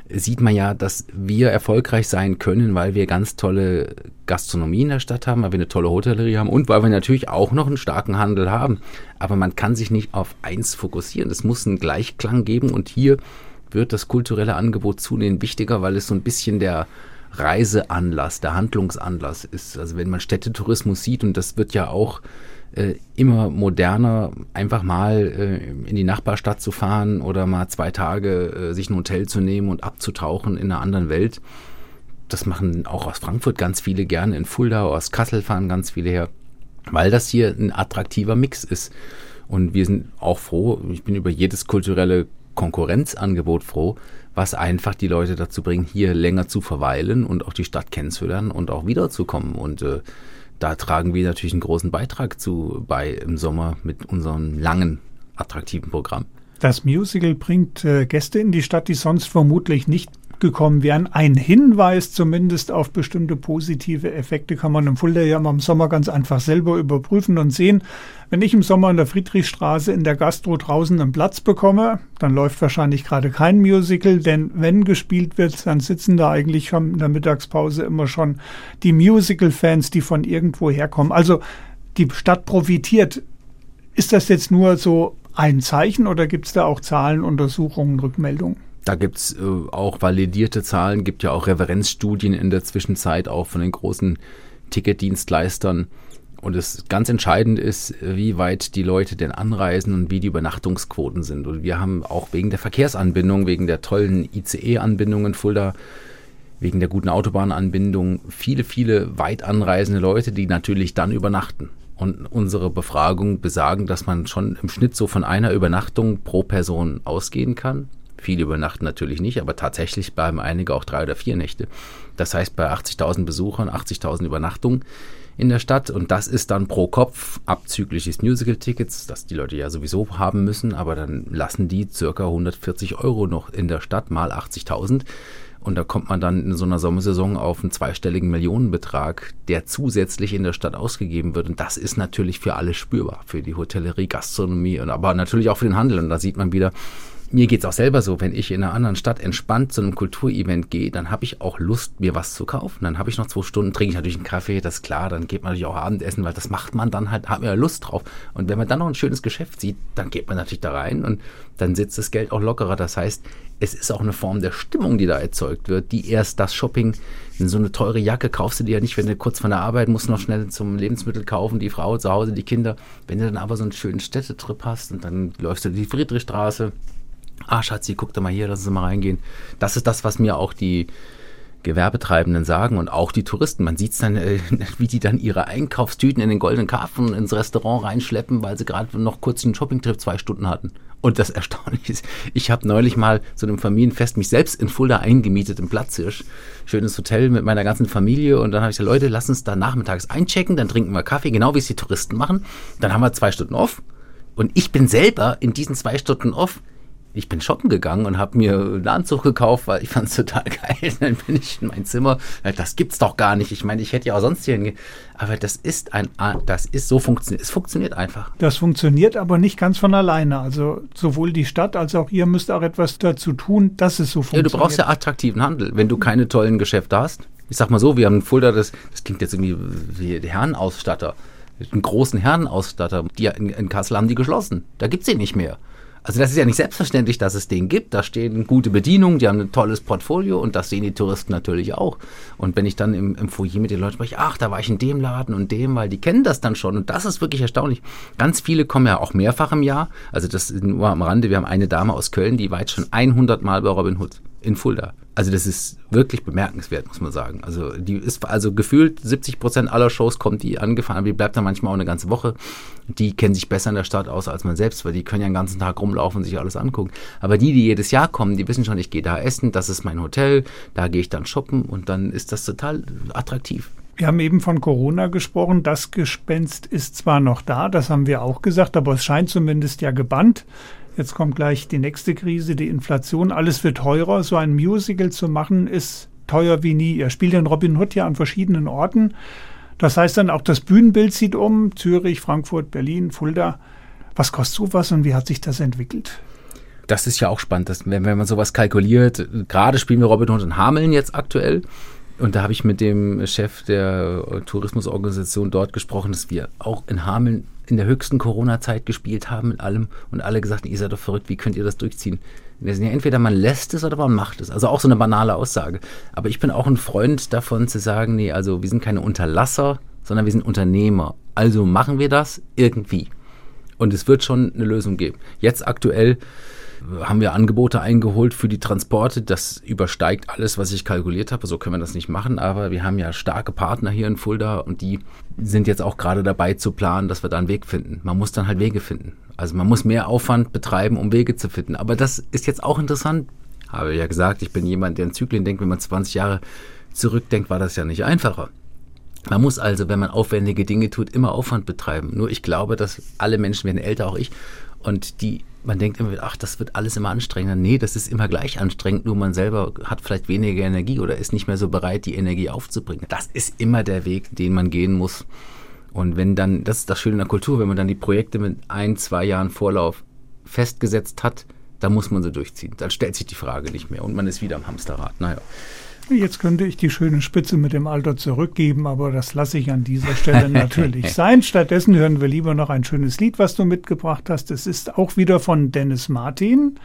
sieht man ja, dass wir erfolgreich sein können, weil wir ganz tolle Gastronomie in der Stadt haben, weil wir eine tolle Hotellerie haben und weil wir natürlich auch noch einen starken Handel haben. Aber man kann sich nicht auf eins fokussieren. Es muss einen Gleichklang geben und hier wird das kulturelle Angebot zunehmend wichtiger, weil es so ein bisschen der Reiseanlass, der Handlungsanlass ist. Also wenn man Städtetourismus sieht und das wird ja auch äh, immer moderner, einfach mal äh, in die Nachbarstadt zu fahren oder mal zwei Tage äh, sich ein Hotel zu nehmen und abzutauchen in einer anderen Welt. Das machen auch aus Frankfurt ganz viele gerne, in Fulda, aus Kassel fahren ganz viele her, weil das hier ein attraktiver Mix ist. Und wir sind auch froh, ich bin über jedes kulturelle Konkurrenzangebot froh, was einfach die Leute dazu bringt, hier länger zu verweilen und auch die Stadt kennenzulernen und auch wiederzukommen. Und äh, da tragen wir natürlich einen großen Beitrag zu bei im Sommer mit unserem langen, attraktiven Programm. Das Musical bringt äh, Gäste in die Stadt, die sonst vermutlich nicht gekommen wären. Ein Hinweis zumindest auf bestimmte positive Effekte kann man im Fulda ja im Sommer ganz einfach selber überprüfen und sehen. Wenn ich im Sommer in der Friedrichstraße in der Gastro draußen einen Platz bekomme, dann läuft wahrscheinlich gerade kein Musical, denn wenn gespielt wird, dann sitzen da eigentlich schon in der Mittagspause immer schon die Musical-Fans, die von irgendwo herkommen. Also die Stadt profitiert. Ist das jetzt nur so ein Zeichen oder gibt es da auch Zahlen, Untersuchungen, Rückmeldungen? Da gibt's äh, auch validierte Zahlen, gibt ja auch Referenzstudien in der Zwischenzeit auch von den großen Ticketdienstleistern. Und es ganz entscheidend ist, wie weit die Leute denn anreisen und wie die Übernachtungsquoten sind. Und wir haben auch wegen der Verkehrsanbindung, wegen der tollen ICE-Anbindung in Fulda, wegen der guten Autobahnanbindung viele, viele weit anreisende Leute, die natürlich dann übernachten. Und unsere Befragungen besagen, dass man schon im Schnitt so von einer Übernachtung pro Person ausgehen kann. Viele übernachten natürlich nicht, aber tatsächlich bleiben einige auch drei oder vier Nächte. Das heißt, bei 80.000 Besuchern, 80.000 Übernachtungen in der Stadt und das ist dann pro Kopf abzüglich des Musical-Tickets, das die Leute ja sowieso haben müssen, aber dann lassen die circa 140 Euro noch in der Stadt mal 80.000 und da kommt man dann in so einer Sommersaison auf einen zweistelligen Millionenbetrag, der zusätzlich in der Stadt ausgegeben wird. Und das ist natürlich für alle spürbar, für die Hotellerie, Gastronomie und aber natürlich auch für den Handel. Und da sieht man wieder, mir geht es auch selber so, wenn ich in einer anderen Stadt entspannt zu einem Kulturevent gehe, dann habe ich auch Lust, mir was zu kaufen. Dann habe ich noch zwei Stunden, trinke ich natürlich einen Kaffee, das ist klar, dann geht man natürlich auch Abendessen, weil das macht man dann halt, hat man ja Lust drauf. Und wenn man dann noch ein schönes Geschäft sieht, dann geht man natürlich da rein und dann sitzt das Geld auch lockerer. Das heißt, es ist auch eine Form der Stimmung, die da erzeugt wird, die erst das Shopping, in so eine teure Jacke kaufst du dir ja nicht, wenn du kurz von der Arbeit musst, noch schnell zum Lebensmittel kaufen, die Frau zu Hause, die Kinder. Wenn du dann aber so einen schönen Städtetrip hast und dann läufst du die Friedrichstraße, ah Schatzi, guck doch mal hier, lass uns mal reingehen. Das ist das, was mir auch die Gewerbetreibenden sagen und auch die Touristen. Man sieht es dann, äh, [laughs] wie die dann ihre Einkaufstüten in den Goldenen Karpfen ins Restaurant reinschleppen, weil sie gerade noch kurz einen Shoppingtrip zwei Stunden hatten. Und das [laughs] Erstaunliche ist, ich habe neulich mal zu einem Familienfest mich selbst in Fulda eingemietet im Platzhirsch. Schönes Hotel mit meiner ganzen Familie. Und dann habe ich gesagt, Leute, lass uns da nachmittags einchecken, dann trinken wir Kaffee, genau wie es die Touristen machen. Dann haben wir zwei Stunden off. Und ich bin selber in diesen zwei Stunden off ich bin shoppen gegangen und habe mir einen Anzug gekauft, weil ich fand es total [laughs] geil. Dann bin ich in mein Zimmer. Das gibt's doch gar nicht. Ich meine, ich hätte ja auch sonst hier hingehen. Aber das ist ein, das ist so funktioniert. Es funktioniert einfach. Das funktioniert aber nicht ganz von alleine. Also sowohl die Stadt als auch ihr müsst auch etwas dazu tun, dass es so funktioniert. Ja, du brauchst ja attraktiven Handel. Wenn du keine tollen Geschäfte hast. Ich sag mal so, wir haben in Fulda, das, das klingt jetzt irgendwie wie Herrenausstatter. Einen großen Herrenausstatter. Die in, in Kassel haben die geschlossen. Da gibt's sie nicht mehr. Also das ist ja nicht selbstverständlich, dass es den gibt. Da stehen gute Bedienungen, die haben ein tolles Portfolio und das sehen die Touristen natürlich auch. Und wenn ich dann im, im Foyer mit den Leuten spreche, ach, da war ich in dem Laden und dem, weil die kennen das dann schon. Und das ist wirklich erstaunlich. Ganz viele kommen ja auch mehrfach im Jahr. Also das nur am Rande. Wir haben eine Dame aus Köln, die war jetzt schon 100 Mal bei Robin Hood in Fulda. Also das ist wirklich bemerkenswert, muss man sagen. Also die ist also gefühlt 70 Prozent aller Shows kommt die angefahren, die bleibt dann manchmal auch eine ganze Woche. Die kennen sich besser in der Stadt aus als man selbst, weil die können ja den ganzen Tag rumlaufen und sich alles angucken. Aber die, die jedes Jahr kommen, die wissen schon, ich gehe da essen, das ist mein Hotel, da gehe ich dann shoppen und dann ist das total attraktiv. Wir haben eben von Corona gesprochen. Das Gespenst ist zwar noch da, das haben wir auch gesagt, aber es scheint zumindest ja gebannt. Jetzt kommt gleich die nächste Krise, die Inflation. Alles wird teurer. So ein Musical zu machen ist teuer wie nie. Ihr spielt den Robin Hood ja an verschiedenen Orten. Das heißt dann auch, das Bühnenbild zieht um. Zürich, Frankfurt, Berlin, Fulda. Was kostet sowas und wie hat sich das entwickelt? Das ist ja auch spannend, dass, wenn, wenn man sowas kalkuliert. Gerade spielen wir Robin Hood in Hameln jetzt aktuell. Und da habe ich mit dem Chef der Tourismusorganisation dort gesprochen, dass wir auch in Hameln in der höchsten Corona-Zeit gespielt haben mit allem und alle gesagt, ihr seid doch verrückt, wie könnt ihr das durchziehen? Wir sind ja entweder man lässt es oder man macht es. Also auch so eine banale Aussage. Aber ich bin auch ein Freund davon zu sagen, nee, also wir sind keine Unterlasser, sondern wir sind Unternehmer. Also machen wir das irgendwie. Und es wird schon eine Lösung geben. Jetzt aktuell haben wir Angebote eingeholt für die Transporte. Das übersteigt alles, was ich kalkuliert habe. So können wir das nicht machen. Aber wir haben ja starke Partner hier in Fulda und die sind jetzt auch gerade dabei zu planen, dass wir da einen Weg finden. Man muss dann halt Wege finden. Also man muss mehr Aufwand betreiben, um Wege zu finden. Aber das ist jetzt auch interessant. Habe ja gesagt, ich bin jemand, der in Zyklen denkt. Wenn man 20 Jahre zurückdenkt, war das ja nicht einfacher. Man muss also, wenn man aufwendige Dinge tut, immer Aufwand betreiben. Nur ich glaube, dass alle Menschen werden älter, auch ich, und die, man denkt immer, ach, das wird alles immer anstrengender. Nee, das ist immer gleich anstrengend, nur man selber hat vielleicht weniger Energie oder ist nicht mehr so bereit, die Energie aufzubringen. Das ist immer der Weg, den man gehen muss. Und wenn dann, das ist das Schöne in der Kultur, wenn man dann die Projekte mit ein, zwei Jahren Vorlauf festgesetzt hat, dann muss man sie durchziehen. Dann stellt sich die Frage nicht mehr und man ist wieder am Hamsterrad. Naja. Jetzt könnte ich die schöne Spitze mit dem Alter zurückgeben, aber das lasse ich an dieser Stelle natürlich [laughs] sein. Stattdessen hören wir lieber noch ein schönes Lied, was du mitgebracht hast. Es ist auch wieder von Dennis Martin,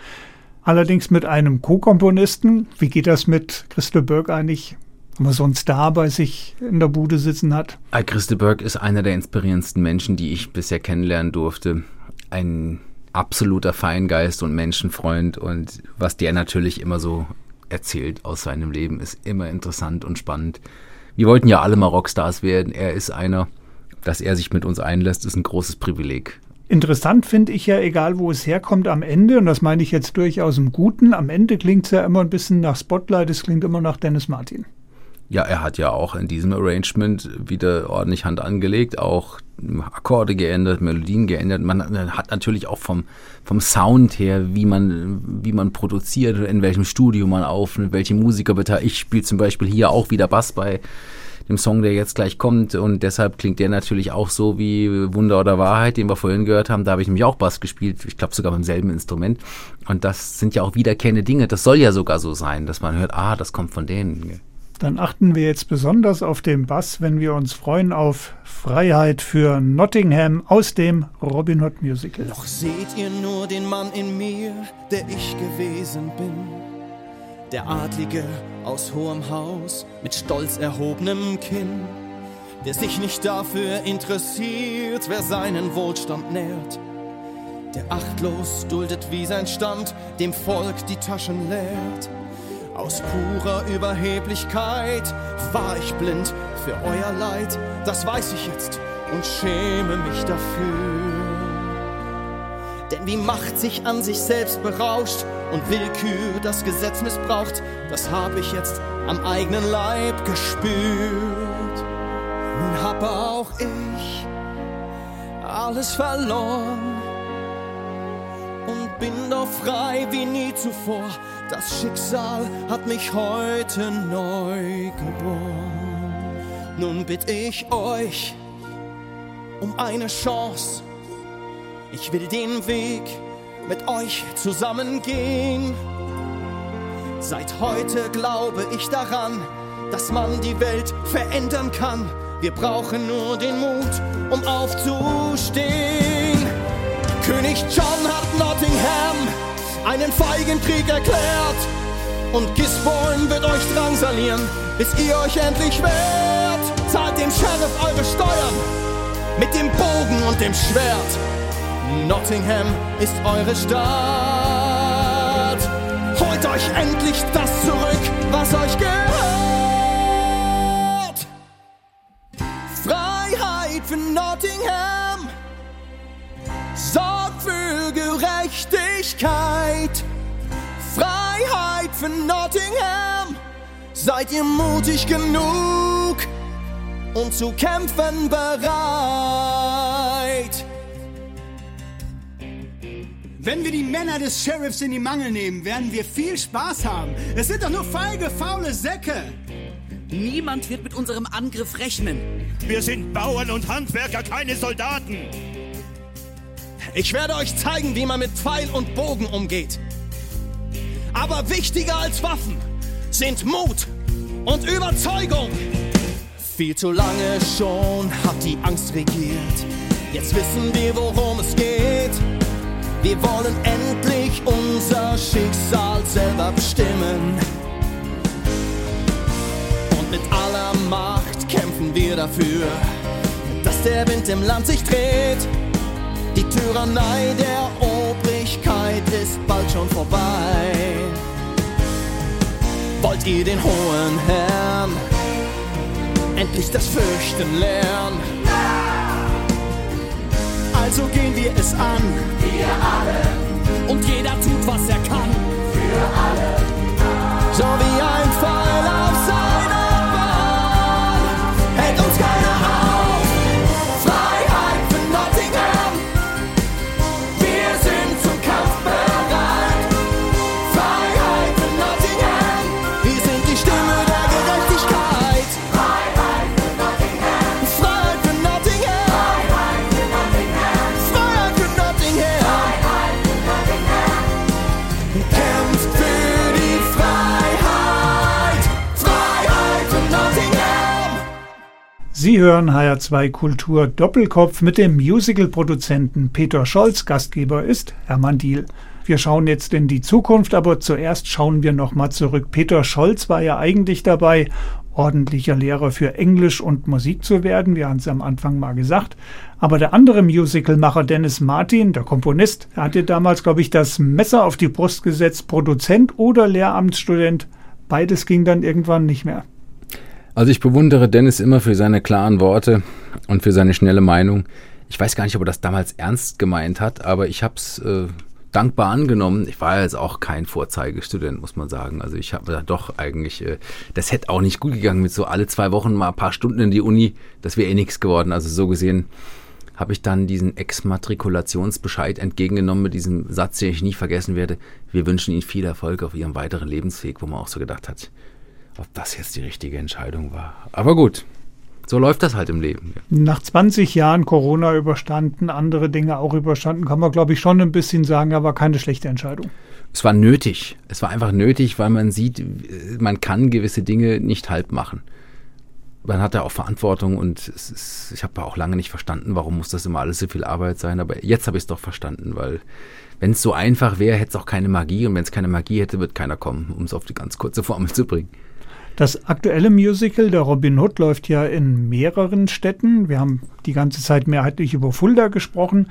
allerdings mit einem Co-Komponisten. Wie geht das mit Christel Berg eigentlich? wenn man so einen Star bei sich in der Bude sitzen hat. Christel Berg ist einer der inspirierendsten Menschen, die ich bisher kennenlernen durfte. Ein absoluter Feingeist und Menschenfreund und was der natürlich immer so erzählt aus seinem Leben, ist immer interessant und spannend. Wir wollten ja alle mal Rockstars werden. Er ist einer. Dass er sich mit uns einlässt, ist ein großes Privileg. Interessant finde ich ja, egal wo es herkommt, am Ende, und das meine ich jetzt durchaus im Guten, am Ende klingt es ja immer ein bisschen nach Spotlight, es klingt immer nach Dennis Martin. Ja, er hat ja auch in diesem Arrangement wieder ordentlich Hand angelegt, auch Akkorde geändert, Melodien geändert. Man hat natürlich auch vom, vom Sound her, wie man, wie man produziert, in welchem Studio man aufnimmt, welche Musiker beteiligt. Ich spiele zum Beispiel hier auch wieder Bass bei dem Song, der jetzt gleich kommt und deshalb klingt der natürlich auch so wie Wunder oder Wahrheit, den wir vorhin gehört haben. Da habe ich nämlich auch Bass gespielt, ich glaube sogar beim selben Instrument. Und das sind ja auch wiederkehrende Dinge. Das soll ja sogar so sein, dass man hört, ah, das kommt von denen. Dann achten wir jetzt besonders auf den Bass, wenn wir uns freuen auf Freiheit für Nottingham aus dem Robin Hood Musical. Noch seht ihr nur den Mann in mir, der ich gewesen bin. Der Adlige aus hohem Haus mit stolz erhobenem Kinn, der sich nicht dafür interessiert, wer seinen Wohlstand nährt. Der achtlos duldet wie sein Stand, dem Volk die Taschen leert aus purer Überheblichkeit war ich blind für euer Leid, das weiß ich jetzt und schäme mich dafür. Denn wie Macht sich an sich selbst berauscht und Willkür das Gesetz missbraucht, das habe ich jetzt am eigenen Leib gespürt. Nun hab auch ich alles verloren und bin doch frei wie nie zuvor das Schicksal hat mich heute neu geboren. Nun bitt ich euch um eine Chance. Ich will den Weg mit euch zusammen gehen. Seit heute glaube ich daran, dass man die Welt verändern kann. Wir brauchen nur den Mut, um aufzustehen. König John hat Nottingham einen feigen Krieg erklärt. Und Gisborne wird euch drangsalieren, bis ihr euch endlich wehrt. Zahlt dem Sheriff eure Steuern mit dem Bogen und dem Schwert. Nottingham ist eure Stadt. Holt euch endlich das zurück, was euch gehört. Freiheit für Nottingham. Gerechtigkeit. Freiheit für Nottingham. Seid ihr mutig genug, um zu kämpfen bereit? Wenn wir die Männer des Sheriffs in die Mangel nehmen, werden wir viel Spaß haben. Es sind doch nur feige, faule Säcke. Niemand wird mit unserem Angriff rechnen. Wir sind Bauern und Handwerker, keine Soldaten. Ich werde euch zeigen, wie man mit Pfeil und Bogen umgeht. Aber wichtiger als Waffen sind Mut und Überzeugung. Viel zu lange schon hat die Angst regiert. Jetzt wissen wir, worum es geht. Wir wollen endlich unser Schicksal selber bestimmen. Und mit aller Macht kämpfen wir dafür, dass der Wind im Land sich dreht. Die Tyrannei der Obrigkeit ist bald schon vorbei. Wollt ihr den hohen Herrn endlich das Fürchten lernen? Also gehen wir es an. Wir alle. Und jeder tut, was er kann. Für alle. So wie ein Sie hören HR2 Kultur Doppelkopf mit dem Musical-Produzenten Peter Scholz. Gastgeber ist Hermann Diel. Wir schauen jetzt in die Zukunft, aber zuerst schauen wir nochmal zurück. Peter Scholz war ja eigentlich dabei, ordentlicher Lehrer für Englisch und Musik zu werden. Wir haben es am Anfang mal gesagt. Aber der andere Musicalmacher Dennis Martin, der Komponist, er hatte damals, glaube ich, das Messer auf die Brust gesetzt, Produzent oder Lehramtsstudent. Beides ging dann irgendwann nicht mehr. Also ich bewundere Dennis immer für seine klaren Worte und für seine schnelle Meinung. Ich weiß gar nicht, ob er das damals ernst gemeint hat, aber ich habe es äh, dankbar angenommen. Ich war jetzt auch kein Vorzeigestudent, muss man sagen. Also ich habe da doch eigentlich, äh, das hätte auch nicht gut gegangen mit so alle zwei Wochen mal ein paar Stunden in die Uni. Das wäre eh nichts geworden. Also so gesehen habe ich dann diesen Exmatrikulationsbescheid entgegengenommen mit diesem Satz, den ich nie vergessen werde. Wir wünschen Ihnen viel Erfolg auf Ihrem weiteren Lebensweg, wo man auch so gedacht hat, ob das jetzt die richtige Entscheidung war. Aber gut, so läuft das halt im Leben. Nach 20 Jahren Corona überstanden, andere Dinge auch überstanden, kann man, glaube ich, schon ein bisschen sagen, aber keine schlechte Entscheidung. Es war nötig. Es war einfach nötig, weil man sieht, man kann gewisse Dinge nicht halb machen. Man hat da auch Verantwortung und ist, ich habe auch lange nicht verstanden, warum muss das immer alles so viel Arbeit sein. Aber jetzt habe ich es doch verstanden, weil wenn es so einfach wäre, hätte es auch keine Magie und wenn es keine Magie hätte, wird keiner kommen, um es auf die ganz kurze Formel zu bringen. Das aktuelle Musical, der Robin Hood, läuft ja in mehreren Städten. Wir haben die ganze Zeit mehrheitlich über Fulda gesprochen.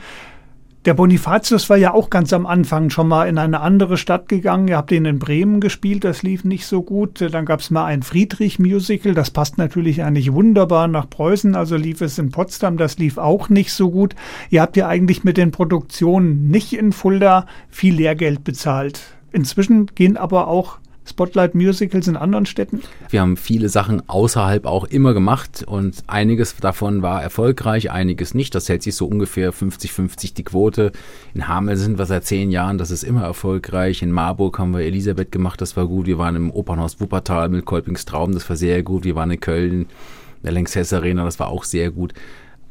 Der Bonifatius war ja auch ganz am Anfang schon mal in eine andere Stadt gegangen. Ihr habt ihn in Bremen gespielt, das lief nicht so gut. Dann gab es mal ein Friedrich-Musical, das passt natürlich eigentlich wunderbar nach Preußen. Also lief es in Potsdam, das lief auch nicht so gut. Ihr habt ja eigentlich mit den Produktionen nicht in Fulda viel Lehrgeld bezahlt. Inzwischen gehen aber auch Spotlight Musicals in anderen Städten? Wir haben viele Sachen außerhalb auch immer gemacht und einiges davon war erfolgreich, einiges nicht. Das hält sich so ungefähr 50-50 die Quote. In Hamel sind wir seit zehn Jahren, das ist immer erfolgreich. In Marburg haben wir Elisabeth gemacht, das war gut. Wir waren im Opernhaus Wuppertal mit Kolpings Traum, das war sehr gut. Wir waren in Köln, der Lanxess Arena, das war auch sehr gut.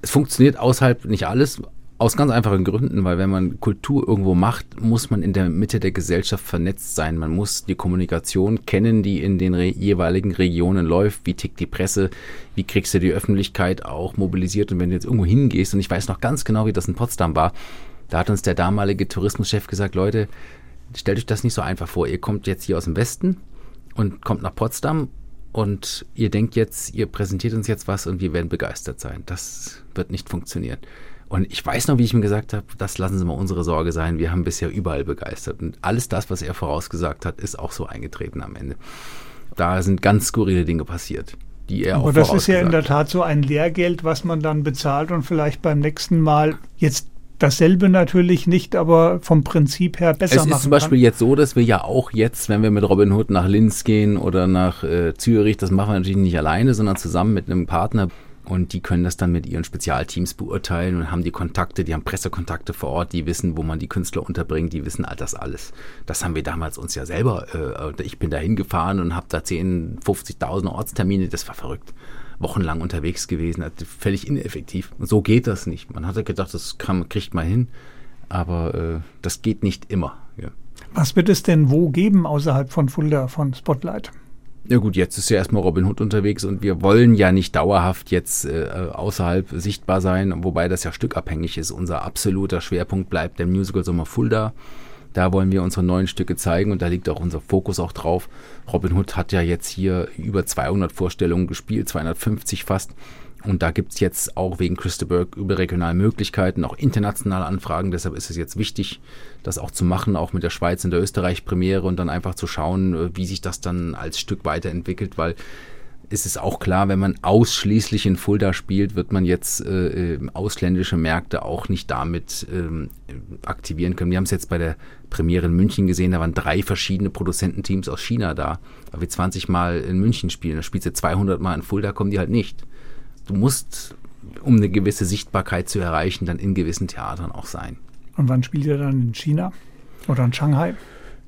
Es funktioniert außerhalb nicht alles, aus ganz einfachen Gründen, weil wenn man Kultur irgendwo macht, muss man in der Mitte der Gesellschaft vernetzt sein. Man muss die Kommunikation kennen, die in den re jeweiligen Regionen läuft. Wie tickt die Presse? Wie kriegst du die Öffentlichkeit auch mobilisiert? Und wenn du jetzt irgendwo hingehst, und ich weiß noch ganz genau, wie das in Potsdam war, da hat uns der damalige Tourismuschef gesagt, Leute, stellt euch das nicht so einfach vor. Ihr kommt jetzt hier aus dem Westen und kommt nach Potsdam und ihr denkt jetzt, ihr präsentiert uns jetzt was und wir werden begeistert sein. Das wird nicht funktionieren. Und ich weiß noch, wie ich ihm gesagt habe, das lassen Sie mal unsere Sorge sein. Wir haben bisher überall begeistert. Und alles das, was er vorausgesagt hat, ist auch so eingetreten am Ende. Da sind ganz skurrile Dinge passiert, die er Aber auch das ist ja in der. Tat so ein Lehrgeld, was man dann bezahlt und vielleicht beim nächsten Mal jetzt dasselbe natürlich nicht, aber vom Prinzip her besser Es machen ist zum Beispiel kann. jetzt so, dass wir ja auch jetzt, wenn wir mit Robin Hood nach Linz gehen oder nach äh, Zürich, das machen wir natürlich nicht alleine, sondern zusammen mit einem Partner. Und die können das dann mit ihren Spezialteams beurteilen und haben die Kontakte, die haben Pressekontakte vor Ort, die wissen, wo man die Künstler unterbringt, die wissen all das alles. Das haben wir damals uns ja selber, äh, ich bin da hingefahren und habe da 10, 50.000 Ortstermine, das war verrückt. Wochenlang unterwegs gewesen, also völlig ineffektiv. Und so geht das nicht. Man hatte gedacht, das kann, kriegt man hin, aber äh, das geht nicht immer. Ja. Was wird es denn wo geben außerhalb von Fulda, von Spotlight? Ja gut, jetzt ist ja erstmal Robin Hood unterwegs und wir wollen ja nicht dauerhaft jetzt äh, außerhalb sichtbar sein, wobei das ja stückabhängig ist. Unser absoluter Schwerpunkt bleibt der Musical Sommer Fulda. Da wollen wir unsere neuen Stücke zeigen und da liegt auch unser Fokus auch drauf. Robin Hood hat ja jetzt hier über 200 Vorstellungen gespielt, 250 fast. Und da gibt es jetzt auch wegen Christaberg überregionale Möglichkeiten, auch internationale Anfragen. Deshalb ist es jetzt wichtig, das auch zu machen, auch mit der Schweiz und der Österreich-Premiere und dann einfach zu schauen, äh, wie sich das dann als Stück weiterentwickelt, weil ist es auch klar, wenn man ausschließlich in Fulda spielt, wird man jetzt äh, äh ausländische Märkte auch nicht damit ähm, aktivieren können. Wir haben es jetzt bei der Premiere in München gesehen, da waren drei verschiedene Produzententeams aus China da, weil wir 20 Mal in München spielen. Da spielst du 200 Mal in Fulda, kommen die halt nicht du musst, um eine gewisse Sichtbarkeit zu erreichen, dann in gewissen Theatern auch sein. Und wann spielt ihr dann in China oder in Shanghai?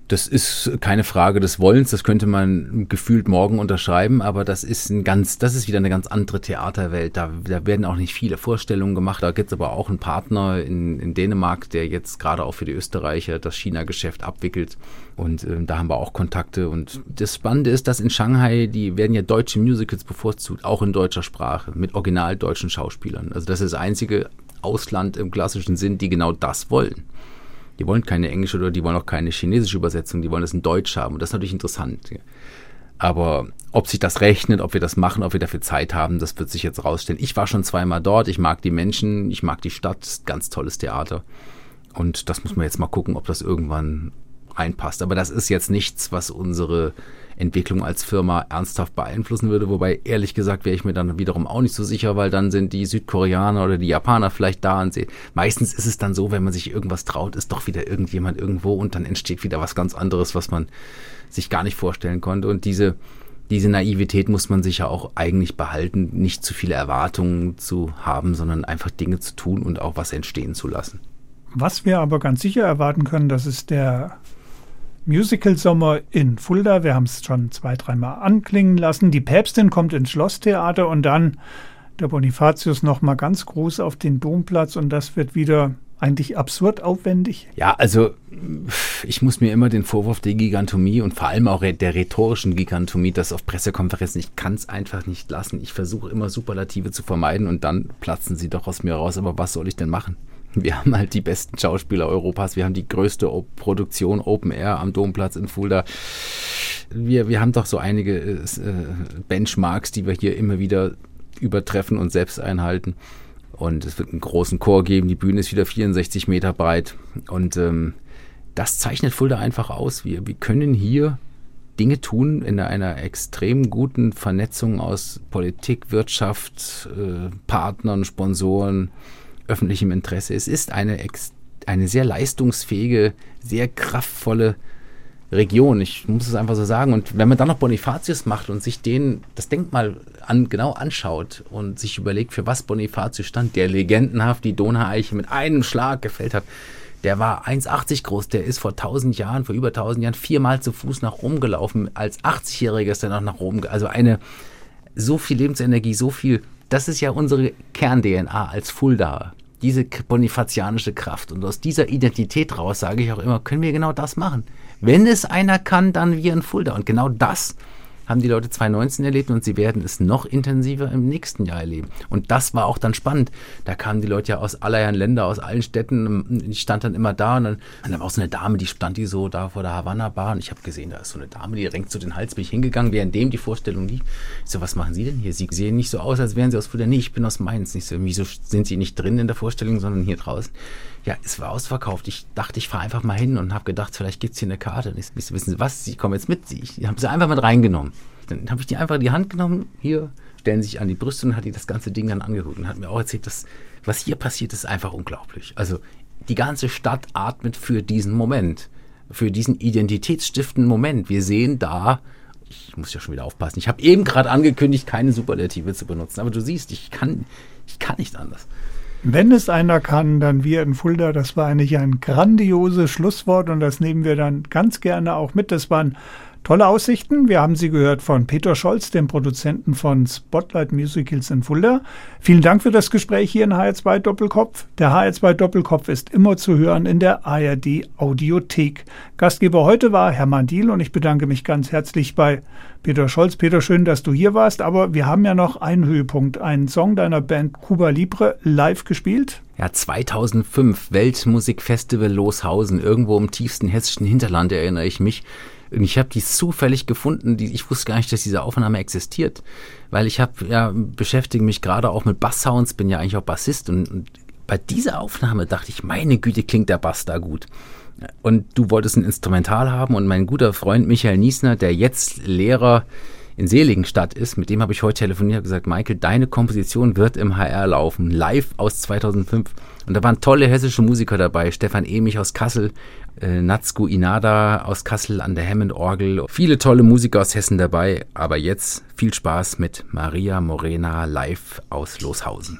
Das ist keine Frage des Wollens, das könnte man gefühlt morgen unterschreiben, aber das ist ein ganz, das ist wieder eine ganz andere Theaterwelt. Da, da werden auch nicht viele Vorstellungen gemacht. Da gibt es aber auch einen Partner in, in Dänemark, der jetzt gerade auch für die Österreicher das China-Geschäft abwickelt. Und äh, da haben wir auch Kontakte. Und das Spannende ist, dass in Shanghai, die werden ja deutsche Musicals bevorzugt, auch in deutscher Sprache, mit original deutschen Schauspielern. Also das ist das einzige Ausland im klassischen Sinn, die genau das wollen. Die wollen keine englische oder die wollen auch keine chinesische Übersetzung, die wollen das in Deutsch haben. Und das ist natürlich interessant. Aber ob sich das rechnet, ob wir das machen, ob wir dafür Zeit haben, das wird sich jetzt rausstellen. Ich war schon zweimal dort, ich mag die Menschen, ich mag die Stadt, ganz tolles Theater. Und das muss man jetzt mal gucken, ob das irgendwann reinpasst. Aber das ist jetzt nichts, was unsere Entwicklung als Firma ernsthaft beeinflussen würde. Wobei, ehrlich gesagt, wäre ich mir dann wiederum auch nicht so sicher, weil dann sind die Südkoreaner oder die Japaner vielleicht da und sehen. Meistens ist es dann so, wenn man sich irgendwas traut, ist doch wieder irgendjemand irgendwo und dann entsteht wieder was ganz anderes, was man sich gar nicht vorstellen konnte. Und diese, diese Naivität muss man sich ja auch eigentlich behalten, nicht zu viele Erwartungen zu haben, sondern einfach Dinge zu tun und auch was entstehen zu lassen. Was wir aber ganz sicher erwarten können, das ist der Musical-Sommer in Fulda. Wir haben es schon zwei, dreimal anklingen lassen. Die Päpstin kommt ins Schlosstheater und dann der Bonifatius nochmal ganz groß auf den Domplatz und das wird wieder eigentlich absurd aufwendig. Ja, also ich muss mir immer den Vorwurf der Gigantomie und vor allem auch der rhetorischen Gigantomie, das auf Pressekonferenzen, ich kann es einfach nicht lassen. Ich versuche immer Superlative zu vermeiden und dann platzen sie doch aus mir raus. Aber was soll ich denn machen? Wir haben halt die besten Schauspieler Europas. Wir haben die größte o Produktion Open Air am Domplatz in Fulda. Wir, wir haben doch so einige äh, Benchmarks, die wir hier immer wieder übertreffen und selbst einhalten. Und es wird einen großen Chor geben. Die Bühne ist wieder 64 Meter breit. Und ähm, das zeichnet Fulda einfach aus. Wir, wir können hier Dinge tun in einer extrem guten Vernetzung aus Politik, Wirtschaft, äh, Partnern, Sponsoren, öffentlichem Interesse. Es ist eine, eine sehr leistungsfähige, sehr kraftvolle Region. Ich muss es einfach so sagen. Und wenn man dann noch Bonifatius macht und sich den, das Denkmal an, genau anschaut und sich überlegt, für was Bonifatius stand, der legendenhaft die Donaueiche mit einem Schlag gefällt hat, der war 1,80 groß, der ist vor 1000 Jahren, vor über 1000 Jahren viermal zu Fuß nach Rom gelaufen. Als 80-Jähriger ist er noch nach Rom. Also eine, so viel Lebensenergie, so viel das ist ja unsere Kern-DNA als Fulda. Diese bonifatianische Kraft. Und aus dieser Identität raus sage ich auch immer, können wir genau das machen. Wenn es einer kann, dann wir in Fulda. Und genau das haben die Leute 2019 erlebt und sie werden es noch intensiver im nächsten Jahr erleben. Und das war auch dann spannend. Da kamen die Leute ja aus aller Herren Länder, aus allen Städten. Ich stand dann immer da und dann, dann war auch so eine Dame, die stand die so da vor der Havanna Bar und ich habe gesehen, da ist so eine Dame, die renkt so den Hals, bin ich hingegangen, währenddem die Vorstellung lief. Ich so, was machen Sie denn hier? Sie sehen nicht so aus, als wären Sie aus Fulda. Nee, ich bin aus Mainz. Nicht so, wieso sind Sie nicht drin in der Vorstellung, sondern hier draußen? Ja, es war ausverkauft. Ich dachte, ich fahre einfach mal hin und habe gedacht, vielleicht gibt es hier eine Karte. Ich, wissen Sie was? Sie kommen jetzt mit. Ich habe sie einfach mit reingenommen. Dann habe ich die einfach in die Hand genommen, hier, stellen sich an die Brüste und hat die das ganze Ding dann angeguckt und hat mir auch erzählt, dass was hier passiert, ist einfach unglaublich. Also die ganze Stadt atmet für diesen Moment, für diesen identitätsstiftenden Moment. Wir sehen da, ich muss ja schon wieder aufpassen, ich habe eben gerade angekündigt, keine Superlative zu benutzen, aber du siehst, ich kann, ich kann nicht anders. Wenn es einer kann, dann wir in Fulda. Das war eigentlich ein grandioses Schlusswort und das nehmen wir dann ganz gerne auch mit. Das waren Tolle Aussichten. Wir haben sie gehört von Peter Scholz, dem Produzenten von Spotlight Musicals in Fulda. Vielen Dank für das Gespräch hier in HR2 Doppelkopf. Der HR2 Doppelkopf ist immer zu hören in der ARD Audiothek. Gastgeber heute war Hermann Diel und ich bedanke mich ganz herzlich bei Peter Scholz. Peter, schön, dass du hier warst, aber wir haben ja noch einen Höhepunkt, einen Song deiner Band Cuba Libre live gespielt. Ja, 2005 Weltmusikfestival Loshausen, irgendwo im tiefsten hessischen Hinterland erinnere ich mich Und ich habe die zufällig gefunden, die, ich wusste gar nicht, dass diese Aufnahme existiert, weil ich habe ja beschäftige mich gerade auch mit Basssounds, bin ja eigentlich auch Bassist und, und bei dieser Aufnahme dachte ich, meine Güte, klingt der Bass da gut. Und du wolltest ein Instrumental haben und mein guter Freund Michael Niesner, der jetzt Lehrer in Seligenstadt ist, mit dem habe ich heute telefoniert und gesagt, Michael, deine Komposition wird im HR laufen, live aus 2005. Und da waren tolle hessische Musiker dabei, Stefan Emich aus Kassel, äh, Natsuko Inada aus Kassel an der Hammond-Orgel, viele tolle Musiker aus Hessen dabei, aber jetzt viel Spaß mit Maria Morena live aus Loshausen.